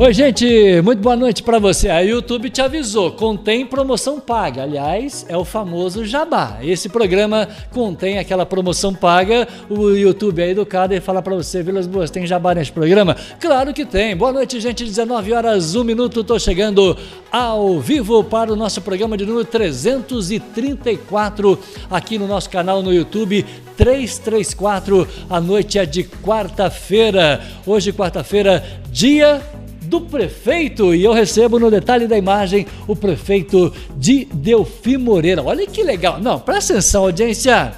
Oi, gente, muito boa noite para você. A YouTube te avisou, contém promoção paga. Aliás, é o famoso jabá. Esse programa contém aquela promoção paga. O YouTube é educado e fala para você, Vilas Boas, tem jabá nesse programa? Claro que tem. Boa noite, gente. 19 horas, 1 minuto. Tô chegando ao vivo para o nosso programa de número 334 aqui no nosso canal no YouTube 334. A noite é de quarta-feira. Hoje, quarta-feira, dia do prefeito e eu recebo no detalhe da imagem o prefeito de Delfim Moreira. Olha que legal. Não, presta atenção, audiência.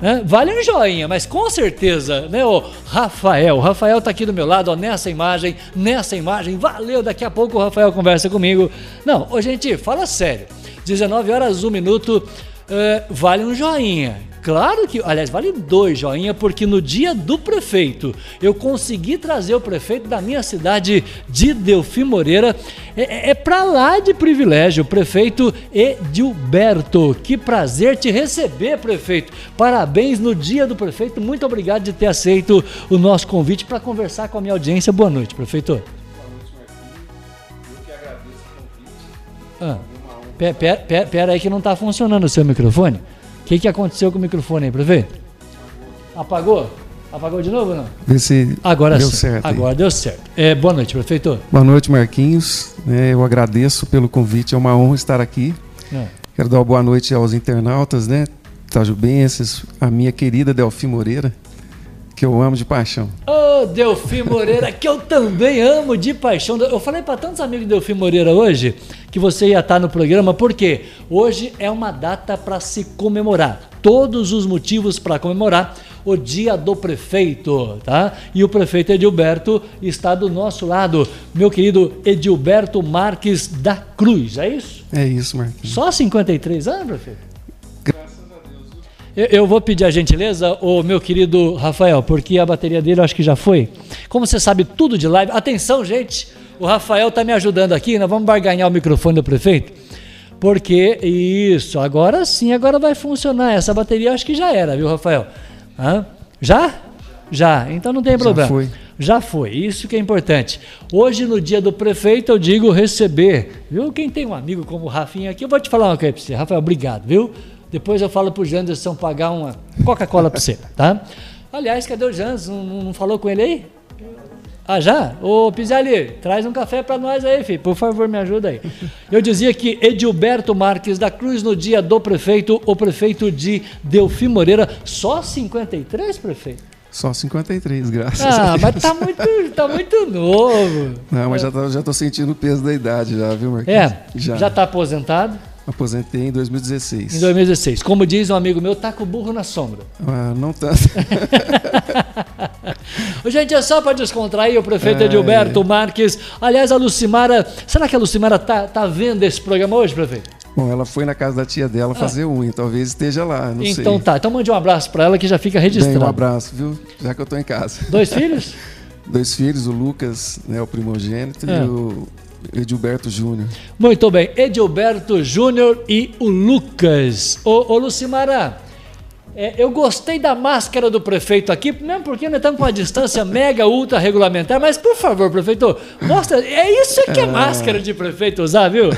Né? Vale um joinha, mas com certeza, né, o Rafael. O Rafael tá aqui do meu lado, ó, nessa imagem, nessa imagem. Valeu, daqui a pouco o Rafael conversa comigo. Não, ô, gente, fala sério. 19 horas, 1 minuto, uh, vale um joinha. Claro que, aliás, vale dois joinha, porque no dia do prefeito eu consegui trazer o prefeito da minha cidade de Delfim Moreira. É, é, é para lá de privilégio, o prefeito Edilberto. Que prazer te receber, prefeito. Parabéns no dia do prefeito. Muito obrigado de ter aceito o nosso convite para conversar com a minha audiência. Boa noite, prefeito. Boa noite, Marquinhos. Eu que agradeço o convite. Ah, pera, pera, pera aí que não está funcionando o seu microfone. O que, que aconteceu com o microfone aí, prefeito? Apagou? Apagou de novo ou não? Vê se Agora deu certo. Agora deu certo. É, boa noite, prefeito. Boa noite, Marquinhos. É, eu agradeço pelo convite, é uma honra estar aqui. É. Quero dar uma boa noite aos internautas, né? Tajubenses, a minha querida Delfi Moreira, que eu amo de paixão. Ô, oh, Delfim Moreira, que eu também amo de paixão. Eu falei para tantos amigos de Delfim Moreira hoje que você ia estar no programa, porque hoje é uma data para se comemorar. Todos os motivos para comemorar o dia do prefeito, tá? E o prefeito Edilberto está do nosso lado, meu querido Edilberto Marques da Cruz, é isso? É isso, Marquinhos. Só 53 anos, prefeito? Eu, vou pedir a gentileza, o meu querido Rafael, porque a bateria dele eu acho que já foi. Como você sabe tudo de live, atenção, gente, o Rafael está me ajudando aqui, nós vamos barganhar o microfone do prefeito. Porque isso, agora sim, agora vai funcionar. Essa bateria eu acho que já era, viu, Rafael? Hã? Já? Já, então não tem problema. Já foi. Já foi, isso que é importante. Hoje, no dia do prefeito, eu digo receber, viu? Quem tem um amigo como o Rafinha aqui, eu vou te falar uma coisa para você. Rafael, obrigado, viu? Depois eu falo pro Janderson pagar uma Coca-Cola para você, tá? Aliás, cadê o Janderson? Não, não, falou com ele aí? Ah, já? Ô, Pizarri, traz um café para nós aí, filho. Por favor, me ajuda aí. Eu dizia que Edilberto Marques da Cruz, no dia do prefeito, o prefeito de Delfim Moreira, só 53, prefeito? Só 53, graças ah, a Deus. Ah, mas tá muito, tá muito novo. Não, mas já tô, já tô sentindo o peso da idade já, viu, Marquinhos? É, já. Já tá aposentado? Aposentei em 2016. Em 2016. Como diz um amigo meu, tá com o burro na sombra. Ah, não tanto. Gente, é só para descontrair o prefeito é, Edilberto. Marques. Aliás, a Lucimara. Será que a Lucimara tá, tá vendo esse programa hoje, prefeito? Bom, ela foi na casa da tia dela fazer ah. unha, talvez esteja lá, não então, sei. Então tá, então mande um abraço para ela que já fica registrado. Bem, um abraço, viu? Já que eu tô em casa. Dois filhos? Dois filhos, o Lucas, né, o primogênito, é. e o Edilberto Júnior. Muito bem, Edilberto Júnior e o Lucas. Ô, ô Lucimara, é, eu gostei da máscara do prefeito aqui, mesmo porque nós estamos com uma distância mega ultra regulamentar, mas por favor, prefeito, mostra. É isso que é, é. máscara de prefeito usar, viu?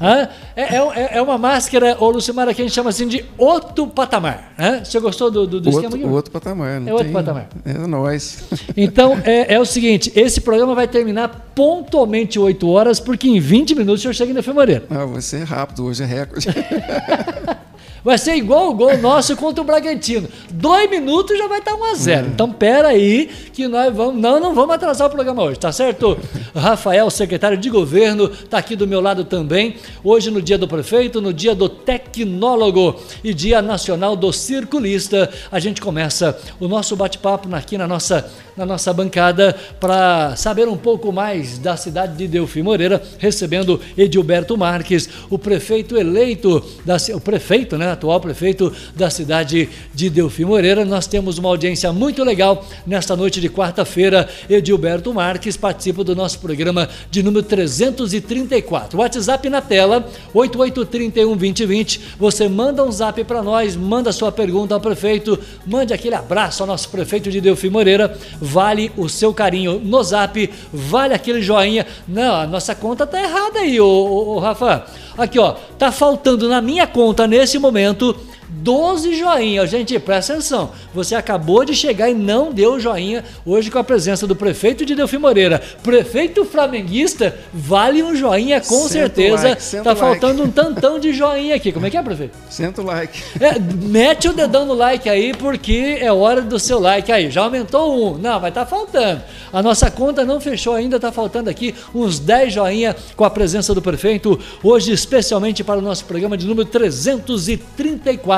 É, é, é, é, uma máscara, ô Lucimara, que a gente chama assim de outro patamar. Né? Você gostou do, do, do outro, esquema aqui? Outro patamar, não É outro tem... patamar. É nós. Então, é, é o seguinte: esse programa vai terminar pontualmente 8 horas, porque em 20 minutos o senhor chega em Femoreira. Ah, vai ser rápido, hoje é recorde. Vai ser igual o gol nosso contra o Bragantino. Dois minutos já vai estar 1 a 0 Então, pera aí que nós vamos. Não, não vamos atrasar o programa hoje, tá certo? Rafael, secretário de governo, está aqui do meu lado também. Hoje, no dia do prefeito, no dia do tecnólogo e dia nacional do circulista, a gente começa o nosso bate-papo aqui na nossa, na nossa bancada para saber um pouco mais da cidade de Delfim Moreira, recebendo Edilberto Marques, o prefeito eleito, da, o prefeito, né? Atual prefeito da cidade de Delfim Moreira. Nós temos uma audiência muito legal nesta noite de quarta-feira, Edilberto Marques participa do nosso programa de número 334. WhatsApp na tela, 88312020. Você manda um zap para nós, manda sua pergunta ao prefeito, mande aquele abraço ao nosso prefeito de Delfim Moreira. Vale o seu carinho no zap, vale aquele joinha. Não, a nossa conta tá errada aí, ô, ô, ô Rafa. Aqui, ó, tá faltando na minha conta nesse momento 12 joinhas. Gente, presta atenção. Você acabou de chegar e não deu joinha hoje com a presença do prefeito de Delfim Moreira. Prefeito flamenguista, vale um joinha com senta certeza. Like, tá faltando like. um tantão de joinha aqui. Como é que é, prefeito? Senta o like. É, mete o dedão no like aí, porque é hora do seu like aí. Já aumentou um. Não, vai tá faltando. A nossa conta não fechou ainda, tá faltando aqui uns 10 joinha com a presença do prefeito. Hoje, especialmente para o nosso programa de número 334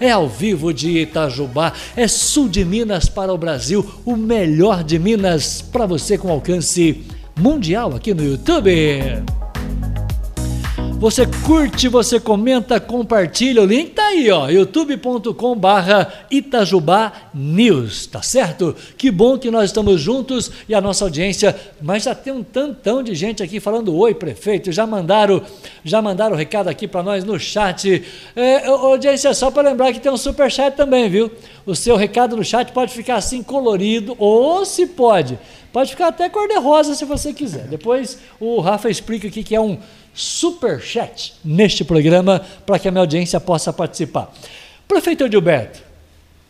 é ao vivo de Itajubá, é sul de Minas para o Brasil, o melhor de Minas para você com alcance mundial aqui no YouTube. Você curte, você comenta, compartilha. O link tá aí, ó, youtube.com barra Itajubá News, tá certo? Que bom que nós estamos juntos e a nossa audiência, mas já tem um tantão de gente aqui falando oi, prefeito, já mandaram, já mandaram recado aqui para nós no chat. É, audiência, só para lembrar que tem um super chat também, viu? O seu recado no chat pode ficar assim colorido ou se pode, pode ficar até cor-de-rosa se você quiser. Depois o Rafa explica o que é um super chat neste programa para que a minha audiência possa participar. Prefeito Gilberto,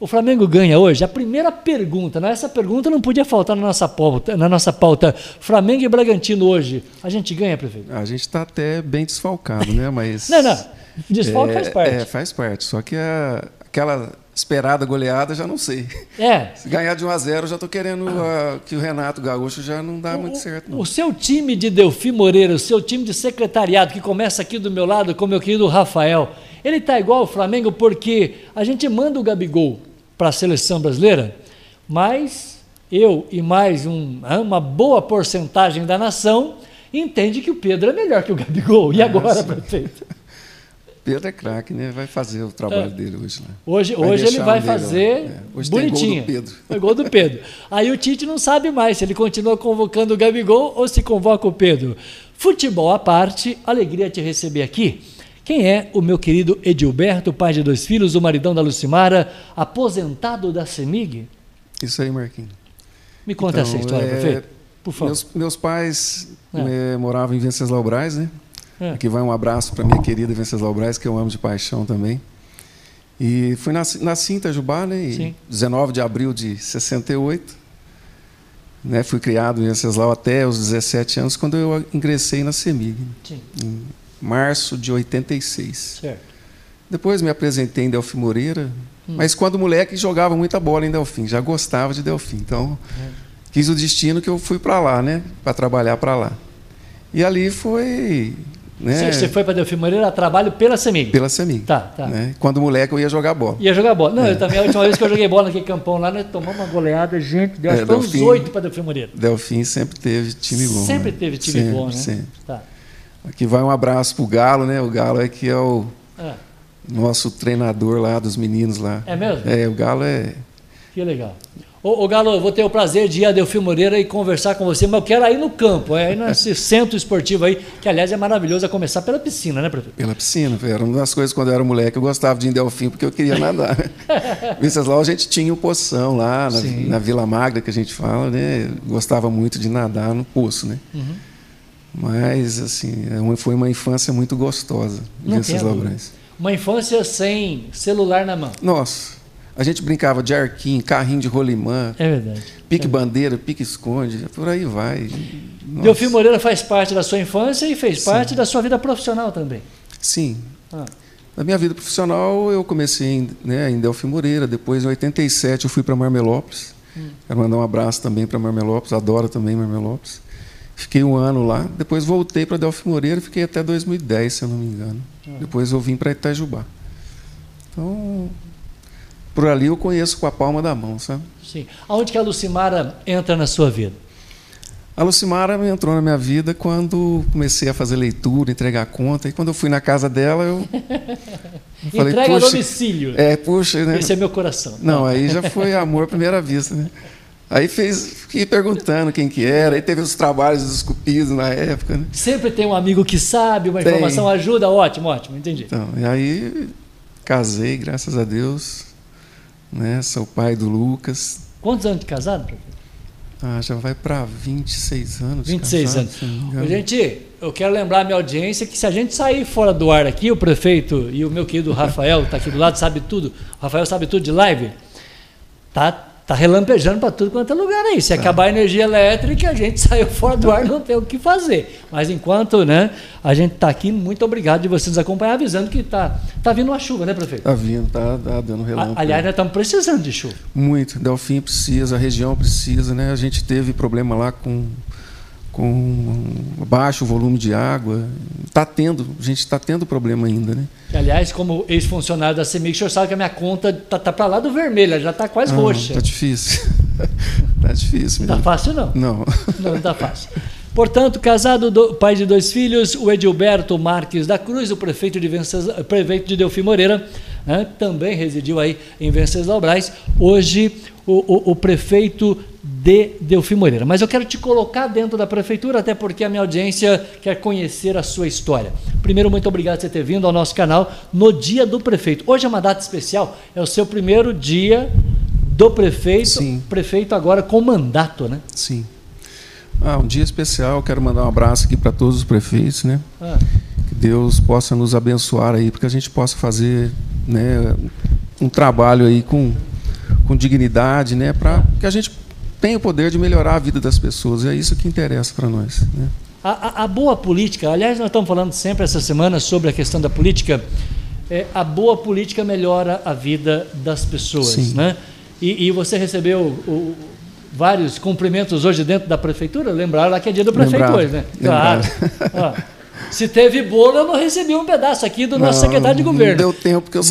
o Flamengo ganha hoje? A primeira pergunta, né? essa pergunta não podia faltar na nossa pauta, na nossa pauta. Flamengo e Bragantino hoje, a gente ganha, prefeito? A gente está até bem desfalcado, né? Mas não, não. Desfalque é, faz parte. É, faz parte. Só que a, aquela esperada goleada, já não sei. É. Se ganhar de 1 a 0 já estou querendo uh, que o Renato Gaúcho já não dá o, muito certo. Não. O seu time de Delfim Moreira, o seu time de secretariado, que começa aqui do meu lado com o meu querido Rafael, ele está igual ao Flamengo porque a gente manda o Gabigol para a seleção brasileira, mas eu e mais um, uma boa porcentagem da nação entende que o Pedro é melhor que o Gabigol. E agora, prefeito? Pedro é craque, né? Vai fazer o trabalho é. dele hoje. Né? Hoje, hoje ele vai fazer é. hoje bonitinho. Tem gol do Pedro. É gol do Pedro. Aí o Tite não sabe mais se ele continua convocando o Gabigol ou se convoca o Pedro. Futebol à parte, alegria te receber aqui. Quem é o meu querido Edilberto, pai de dois filhos, o maridão da Lucimara, aposentado da CEMIG? Isso aí, Marquinhos. Me conta então, essa história, é... prefeito. Por favor. Meus, meus pais é. moravam em Venceslau Braz, né? É. Aqui vai um abraço para minha querida Venceslau Braz, que eu amo de paixão também. E fui nasci, nasci em Itajubá, né? Em 19 de abril de 68. Né, fui criado em Venceslau até os 17 anos, quando eu ingressei na CEMIG, Sim. em março de 86. Certo. Depois me apresentei em Delfim Moreira, hum. mas quando moleque jogava muita bola em Delfim, já gostava de Delfim. Então, é. quis o destino que eu fui para lá, né, para trabalhar para lá. E ali foi né? Você foi para Delfim Moreira a trabalho pela Semig? Pela Semig. Tá, tá. Né? Quando moleque eu ia jogar bola. Ia jogar bola. Não, é. eu também, a última vez que eu joguei bola naquele campão lá, nós tomamos uma goleada, gente, deu é, uns oito para Delfim Moreira. Delfim sempre teve time bom. Sempre né? teve time sempre, bom, né? Sempre. Tá. Aqui vai um abraço pro Galo, né? O Galo é que é o é. nosso treinador lá dos meninos lá. É mesmo? É, o Galo é. Que legal. Ô, ô, Galo, eu vou ter o prazer de ir a Delfim Moreira e conversar com você, mas eu quero ir no campo, é aí nesse centro esportivo aí, que aliás é maravilhoso, a começar pela piscina, né, prefeito? Pela piscina, era uma das coisas quando eu era moleque, eu gostava de ir em Delfim porque eu queria nadar. Venceslau a gente tinha o um poção lá, na, na, Vila Magda que a gente fala, né? Gostava muito de nadar no poço, né? Uhum. Mas, assim, é foi uma infância muito gostosa, Venceslau Brás. Uma infância sem celular na mão. Nossa. A gente brincava de arquinho, carrinho de rolimã. É verdade. Pique é. bandeira, pique esconde, por aí vai. Delfim Moreira faz parte da sua infância e fez Sim. parte da sua vida profissional também. Sim. Ah. Na minha vida profissional, eu comecei em, né, em Delfim Moreira, depois em 87 eu fui para Marmelópolis. Hum. Quero mandar um abraço também para Marmelópolis, adoro também Marmelópolis. Fiquei um ano lá, depois voltei para Delfim Moreira e fiquei até 2010, se eu não me engano. Ah. Depois eu vim para Itajubá. Então, por ali eu conheço com a palma da mão, sabe? Sim. Aonde que a Lucimara entra na sua vida? A Lucimara entrou na minha vida quando comecei a fazer leitura, entregar conta. E quando eu fui na casa dela, eu. falei, Entrega a domicílio. É, puxa, né? Esse é meu coração. Não, aí já foi amor à primeira vista, né? Aí fez, fiquei perguntando quem que era, aí teve os trabalhos dos cupidos na época. Né? Sempre tem um amigo que sabe, uma tem. informação ajuda, ótimo, ótimo, entendi. Então, e aí casei, graças a Deus, né? Sou pai do Lucas. Quantos anos de casado, prefeito? Ah, já vai para 26 anos. 26 casado, anos. Gente, eu quero lembrar a minha audiência que se a gente sair fora do ar aqui, o prefeito e o meu querido Rafael, que está aqui do lado, sabe tudo. O Rafael sabe tudo de live. Tá Tá relampejando para tudo quanto é lugar aí. Se tá. acabar a energia elétrica, a gente saiu fora do ar, não tem o que fazer. Mas enquanto né, a gente está aqui, muito obrigado de vocês acompanhar, avisando que está tá vindo uma chuva, né, prefeito? Está vindo, tá, tá dando relâmpago. Aliás, nós estamos precisando de chuva. Muito. Delfim precisa, a região precisa, né? A gente teve problema lá com com baixo volume de água. Está tendo, a gente está tendo problema ainda, né? Aliás, como ex-funcionário da CEMIG, o senhor sabe que a minha conta está tá, para lá do vermelho, já está quase não, roxa. Está difícil. Está difícil. Não está fácil, não. Não. Não está fácil. Portanto, casado, do, pai de dois filhos, o Edilberto Marques da Cruz, o prefeito de, Venceslau, prefeito de Delfim Moreira, né, também residiu aí em Venceslau Braz. Hoje, o, o, o prefeito de Delfim Moreira. Mas eu quero te colocar dentro da prefeitura, até porque a minha audiência quer conhecer a sua história. Primeiro, muito obrigado por você ter vindo ao nosso canal no dia do prefeito. Hoje é uma data especial, é o seu primeiro dia do prefeito, Sim. prefeito agora com mandato, né? Sim. Ah, um dia especial, quero mandar um abraço aqui para todos os prefeitos, né? Ah. Que Deus possa nos abençoar aí, porque a gente possa fazer né, um trabalho aí com, com dignidade, né? Para que a gente tem o poder de melhorar a vida das pessoas. E é isso que interessa para nós. Né? A, a, a, boa política, aliás, nós estamos falando sempre essa semana sobre a questão da política. É, a boa política melhora a vida das pessoas. Sim. Né? E, e você recebeu o, vários cumprimentos hoje dentro da prefeitura? Lembraram lá que é dia do prefeito hoje, né? Claro. Se teve bolo, eu não recebi um pedaço aqui do nosso não, secretário de governo. Não deu tempo, porque eu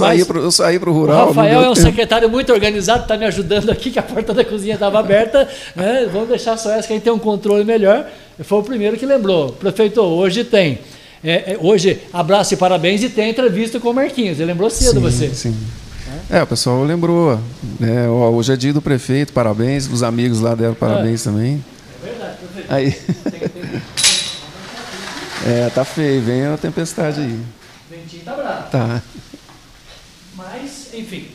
saí para o rural. O Rafael é um tempo. secretário muito organizado, está me ajudando aqui, que a porta da cozinha estava aberta. Né? Vamos deixar só essa, que aí tem um controle melhor. Foi o primeiro que lembrou. Prefeito, hoje tem. É, é, hoje, abraço e parabéns, e tem entrevista com o Marquinhos. Ele lembrou cedo sim, você. Sim. É, o pessoal lembrou. Né? Hoje é dia do prefeito, parabéns. Os amigos lá deram parabéns é. também. É verdade, prefeito. Aí. Tem, tem... É, tá feio, vem a tempestade aí. Ventinho tá bravo. Tá. Mas, enfim.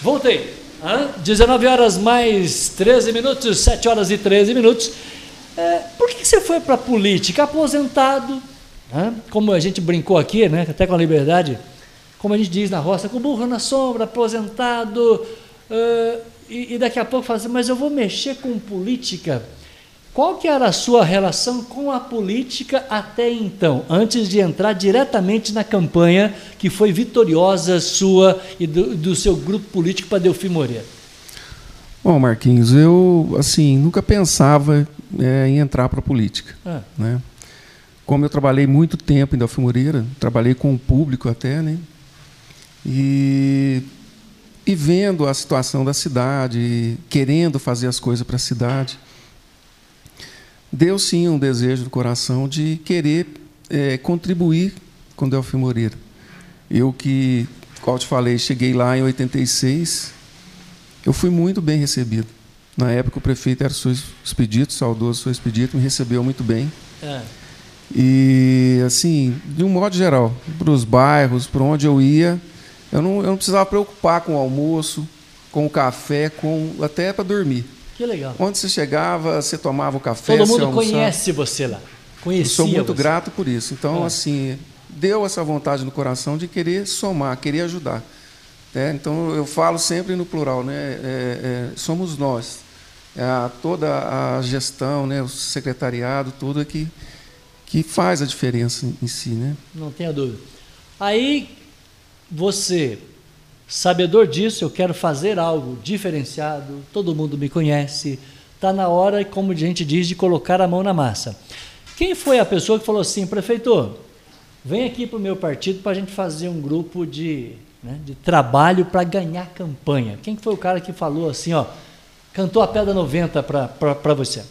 Voltei. Hã? 19 horas mais 13 minutos, 7 horas e 13 minutos. É, por que você foi para a política? Aposentado, hã? como a gente brincou aqui, né? até com a liberdade, como a gente diz na roça, com burro na sombra, aposentado, uh, e, e, daqui a pouco fala assim, mas eu vou mexer com política. Qual que era a sua relação com a política até então, antes de entrar diretamente na campanha que foi vitoriosa sua e do, do seu grupo político para Delfim Moreira? Bom, Marquinhos, eu assim nunca pensava é, em entrar para a política, ah. né? Como eu trabalhei muito tempo em Delfim Moreira, trabalhei com o público até, né? E, e vendo a situação da cidade, querendo fazer as coisas para a cidade deu sim um desejo do coração de querer é, contribuir com Delfim Moreira. Eu que, qual te falei, cheguei lá em 86, eu fui muito bem recebido. Na época o prefeito era o Expedito, saudoso seu Expedito, me recebeu muito bem. É. E, assim, de um modo geral, para os bairros, para onde eu ia, eu não, eu não precisava preocupar com o almoço, com o café, com até para dormir. Que legal. Onde você chegava, você tomava o café. Todo mundo conhece você lá. Conhecia Eu sou muito você. grato por isso. Então, ah. assim, deu essa vontade no coração de querer somar, querer ajudar. É, então, eu falo sempre no plural, né? É, é, somos nós. É a, toda a gestão, né? o secretariado, tudo é que, que faz a diferença em si. Né? Não tenha dúvida. Aí, você Sabedor disso, eu quero fazer algo diferenciado, todo mundo me conhece, está na hora, como a gente diz, de colocar a mão na massa. Quem foi a pessoa que falou assim, prefeito, vem aqui para o meu partido para a gente fazer um grupo de, né, de trabalho para ganhar campanha? Quem foi o cara que falou assim, ó, cantou a pedra 90 para você?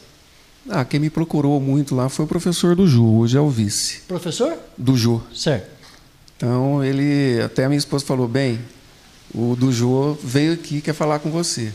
Ah, quem me procurou muito lá foi o professor do Ju, hoje é o vice. Professor? Do Ju. Certo. Então, ele, até a minha esposa falou, bem, o do Jô veio aqui quer falar com você.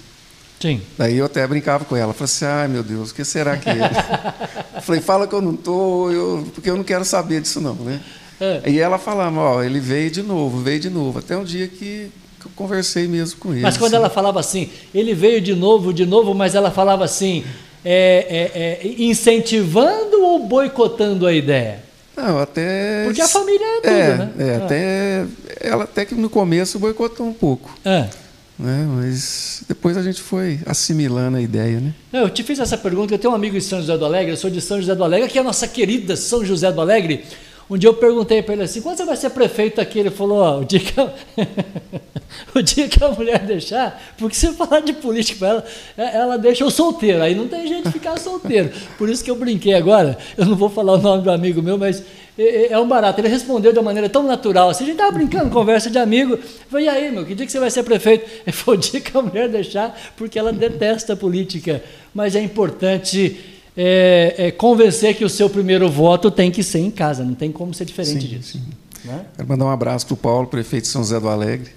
Sim. Daí eu até brincava com ela, falei assim, ai meu Deus, o que será que é? falei, fala que eu não tô, eu, porque eu não quero saber disso não, né? É. E ela falava, ó, ele veio de novo, veio de novo, até um dia que, que eu conversei mesmo com ele. Mas quando assim. ela falava assim, ele veio de novo, de novo, mas ela falava assim, é, é, é incentivando ou boicotando a ideia? Não, até. Porque a família é tudo, é, né? É, ah. até. Ela até que no começo boicotou um pouco. É. Né? Mas depois a gente foi assimilando a ideia, né? Eu te fiz essa pergunta, eu tenho um amigo em São José do Alegre, eu sou de São José do Alegre, que é a nossa querida São José do Alegre. Um dia eu perguntei para ele assim, quando você vai ser prefeito aqui? Ele falou, o dia que a, o dia que a mulher deixar, porque se eu falar de política para ela, é, ela deixa eu solteiro, aí não tem jeito de ficar solteiro. Por isso que eu brinquei agora, eu não vou falar o nome do amigo meu, mas é, é, é um barato. Ele respondeu de uma maneira tão natural, assim, a gente estava brincando, conversa de amigo. Eu falei, e aí, meu, que dia que você vai ser prefeito? Ele falou, o dia que a mulher deixar, porque ela detesta a política. Mas é importante é, é, convencer que o seu primeiro voto tem que ser em casa, não tem como ser diferente sim, disso. Sim. Né? Quero mandar um abraço para o Paulo, prefeito de São José do Alegre.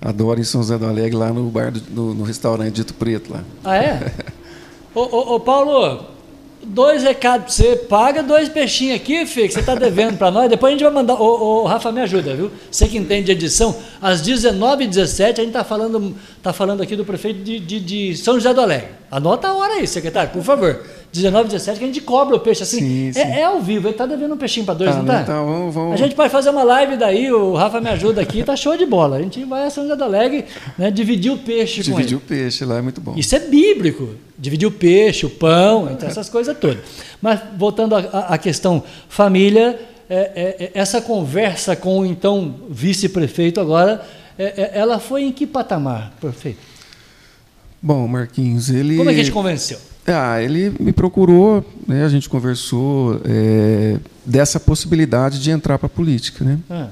Adoro em São José do Alegre, lá no bar do, no, no restaurante Dito Preto. Lá. Ah, é? ô, ô, ô, Paulo, dois recados para você. Paga dois peixinhos aqui, filho, que você está devendo para nós. Depois a gente vai mandar. Ô, ô, Rafa, me ajuda, viu? Você que entende de edição. Às 19h17, a gente está falando, tá falando aqui do prefeito de, de, de São José do Alegre. Anota a hora aí, secretário, por favor. 19, 17, que a gente cobra o peixe assim. Sim, é, sim. É, é, ao vivo, ele tá devendo um peixinho para dois, tá, não tá? Então, vamos, vamos... A gente pode fazer uma live daí, o Rafa me ajuda aqui, tá show de bola. A gente vai a São José do Alegre, né, dividir o peixe Dividir o peixe lá é muito bom. Isso é bíblico. Dividir o peixe, o pão, então essas coisas todas. Mas voltando à questão família, é, é, é, essa conversa com o então vice-prefeito agora, é, ela foi em que patamar, prefeito? Bom, Marquinhos, ele. Como é que a gente convenceu? Ah, ele me procurou, né, a gente conversou é, dessa possibilidade de entrar para a política. Né? Ah.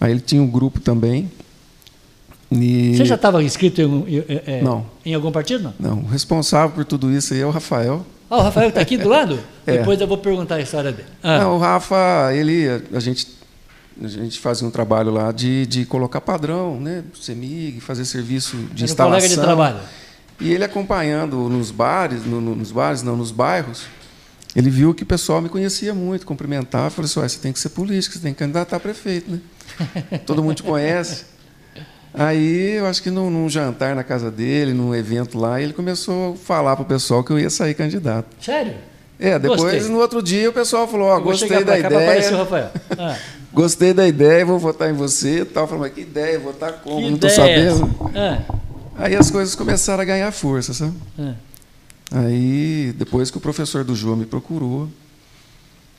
Aí ele tinha um grupo também. E... Você já estava inscrito em, é, não. em algum partido? Não? não, o responsável por tudo isso aí é o Rafael. Ah, o Rafael está aqui do lado? é. Depois eu vou perguntar a história dele. Ah. Não, o Rafa, ele, a gente, a gente fazia um trabalho lá de, de colocar padrão, né? CEMIG, fazer serviço de Era instalação. Um colega de trabalho. E ele acompanhando nos bares, no, no, nos bares, não, nos bairros, ele viu que o pessoal me conhecia muito, cumprimentava, falou assim, você tem que ser político, você tem que candidatar a prefeito, né? Todo mundo te conhece. Aí, eu acho que num, num, jantar na casa dele, num evento lá, ele começou a falar para o pessoal que eu ia sair candidato. Sério? É, depois, gostei. no outro dia, o pessoal falou, ó, oh, gostei da ideia. Rafael. Ah. Gostei da ideia, vou votar em você tal. Falei, mas que ideia, votar como? Que Não estou sabendo. É Aí as coisas começaram a ganhar força, sabe? É. Aí, depois que o professor do João me procurou,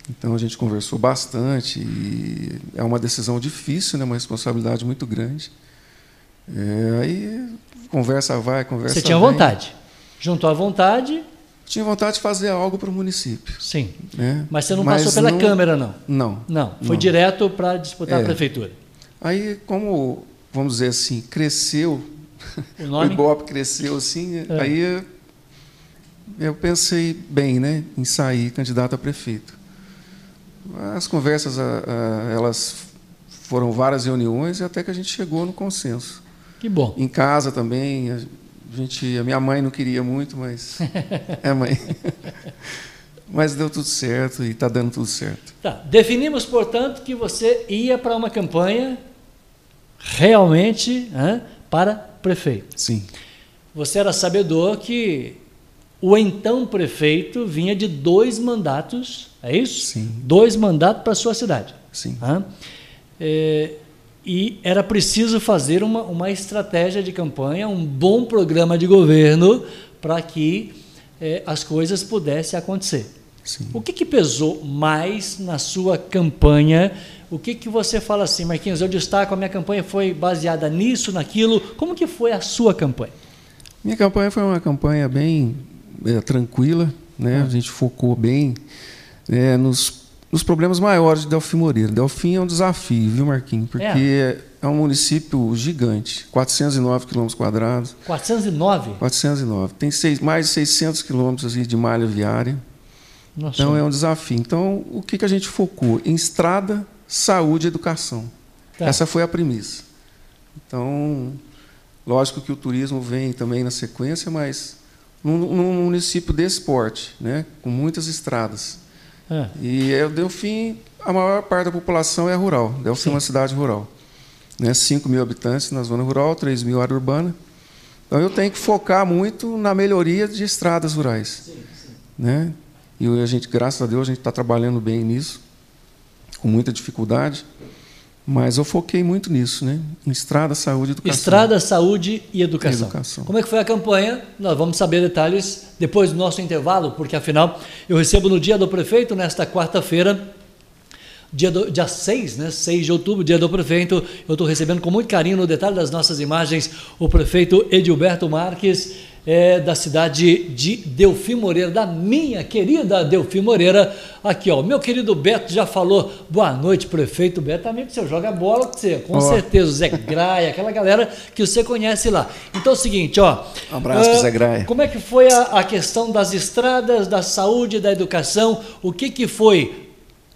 então a gente conversou bastante e é uma decisão difícil, né? Uma responsabilidade muito grande. É, aí conversa vai, conversa Você tinha vem. vontade? Juntou a vontade? Tinha vontade de fazer algo para o município. Sim. Né? Mas você não Mas passou pela não, Câmara, não? Não. Não, foi não. direto para disputar é. a prefeitura. Aí, como, vamos dizer assim, cresceu o, nome? o Ibope cresceu assim, é. aí eu pensei bem, né, em sair candidato a prefeito. As conversas, elas foram várias reuniões até que a gente chegou no consenso. Que bom. Em casa também, a gente, a minha mãe não queria muito, mas é mãe. mas deu tudo certo e está dando tudo certo. Tá. Definimos, portanto, que você ia para uma campanha realmente hein, para prefeito. Sim. Você era sabedor que o então prefeito vinha de dois mandatos, é isso? Sim. Dois mandatos para a sua cidade. Sim. É, e era preciso fazer uma, uma estratégia de campanha, um bom programa de governo para que é, as coisas pudessem acontecer. Sim. O que, que pesou mais na sua campanha o que, que você fala assim, Marquinhos? Eu destaco, a minha campanha foi baseada nisso, naquilo. Como que foi a sua campanha? Minha campanha foi uma campanha bem é, tranquila, né? Ah. A gente focou bem é, nos, nos, problemas maiores de Delfim Moreira. Delfim é um desafio, viu, Marquinhos? Porque é, é um município gigante, 409 quilômetros quadrados. 409? 409. Tem seis, mais de 600 quilômetros de malha viária. Nossa. Então é um desafio. Então, o que, que a gente focou? Em estrada saúde e educação. Tá. Essa foi a premissa. Então, Lógico que o turismo vem também na sequência, mas num, num município desse porte, né, com muitas estradas. É. E é, o Delfim, a maior parte da população é rural. Delfim é uma cidade rural. Né, 5 mil habitantes na zona rural, 3 mil área urbana. Então eu tenho que focar muito na melhoria de estradas rurais. Sim, sim. Né? E a gente, graças a Deus, a gente está trabalhando bem nisso, com muita dificuldade. Mas eu foquei muito nisso, né? Em estrada, saúde e educação. Estrada, saúde e educação. educação. Como é que foi a campanha? Nós vamos saber detalhes depois do nosso intervalo, porque afinal eu recebo no dia do prefeito, nesta quarta-feira, dia, do, dia 6, né? 6 de outubro, dia do prefeito. Eu estou recebendo com muito carinho no detalhe das nossas imagens o prefeito Edilberto Marques é, da cidade de Delfim Moreira, da minha querida Delfim Moreira. Aqui, ó, meu querido Beto já falou, boa noite, prefeito Beto, também que você joga bola com você, com oh. certeza, o Zé Graia, aquela galera que você conhece lá. Então é o seguinte, ó. Um abraço uh, pro Zé Graia. Como é que foi a, a, questão das estradas, da saúde, da educação? O que que foi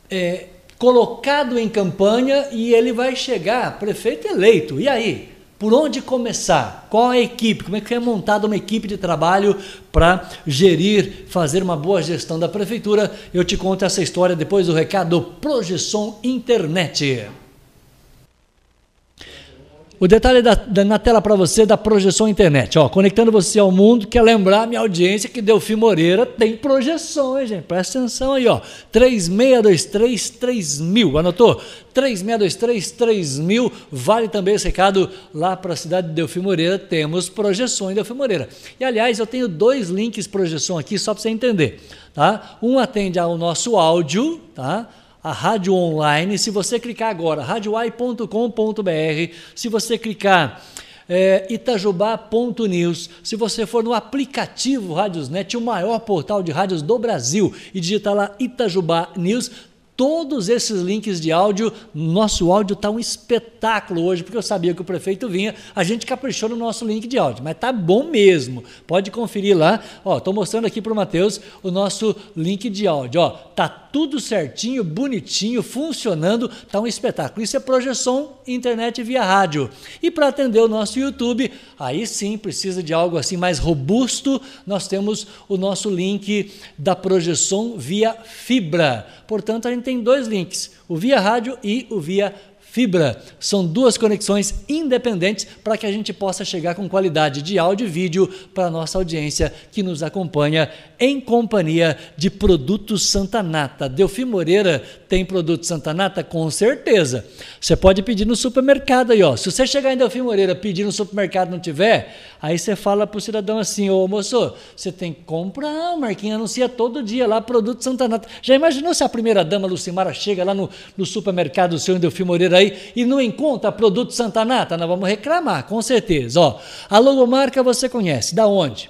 é, colocado em campanha e ele vai chegar prefeito eleito. E aí? Por onde começar? Qual a equipe? Como é que é montada uma equipe de trabalho para gerir, fazer uma boa gestão da prefeitura? Eu te conto essa história depois do recado Projeção Internet. O detalhe da, da, na tela para você da projeção internet, ó, conectando você ao mundo, quer lembrar minha audiência que Delfim Moreira tem projeção, hein, gente? Presta atenção aí, ó. 3623 3000, anotou? 3623 3000, vale também esse recado lá para a cidade de Delfim Moreira, temos projeção em Delfim Moreira. E aliás, eu tenho dois links projeção aqui só para você entender, tá? Um atende ao nosso áudio, tá? A rádio online. Se você clicar agora, radioai.com.br, se você clicar é, itajubá.news, se você for no aplicativo Radiosnet, o maior portal de rádios do Brasil, e digitar lá Itajubá News, todos esses links de áudio. Nosso áudio está um espetáculo hoje, porque eu sabia que o prefeito vinha. A gente caprichou no nosso link de áudio, mas tá bom mesmo. Pode conferir lá. Ó, tô mostrando aqui para o Matheus o nosso link de áudio. Ó, tá tudo certinho, bonitinho, funcionando, tá um espetáculo. Isso é projeção internet via rádio. E para atender o nosso YouTube, aí sim precisa de algo assim mais robusto. Nós temos o nosso link da projeção via fibra. Portanto, a gente tem dois links, o via rádio e o via fibra. São duas conexões independentes para que a gente possa chegar com qualidade de áudio e vídeo para a nossa audiência que nos acompanha em companhia de Produtos Santa Nata. Delfim Moreira tem Produto Santa Nata? Com certeza. Você pode pedir no supermercado aí, ó. Se você chegar em Delfim Moreira pedir no supermercado não tiver, aí você fala para o cidadão assim, ô moço, você tem que comprar, o Marquinhos anuncia todo dia lá Produto Santa Nata. Já imaginou se a primeira dama Lucimara chega lá no, no supermercado seu em Delfim Moreira aí aí e não encontra produto Santa Nata, nós vamos reclamar, com certeza. Ó, a logomarca você conhece, da onde?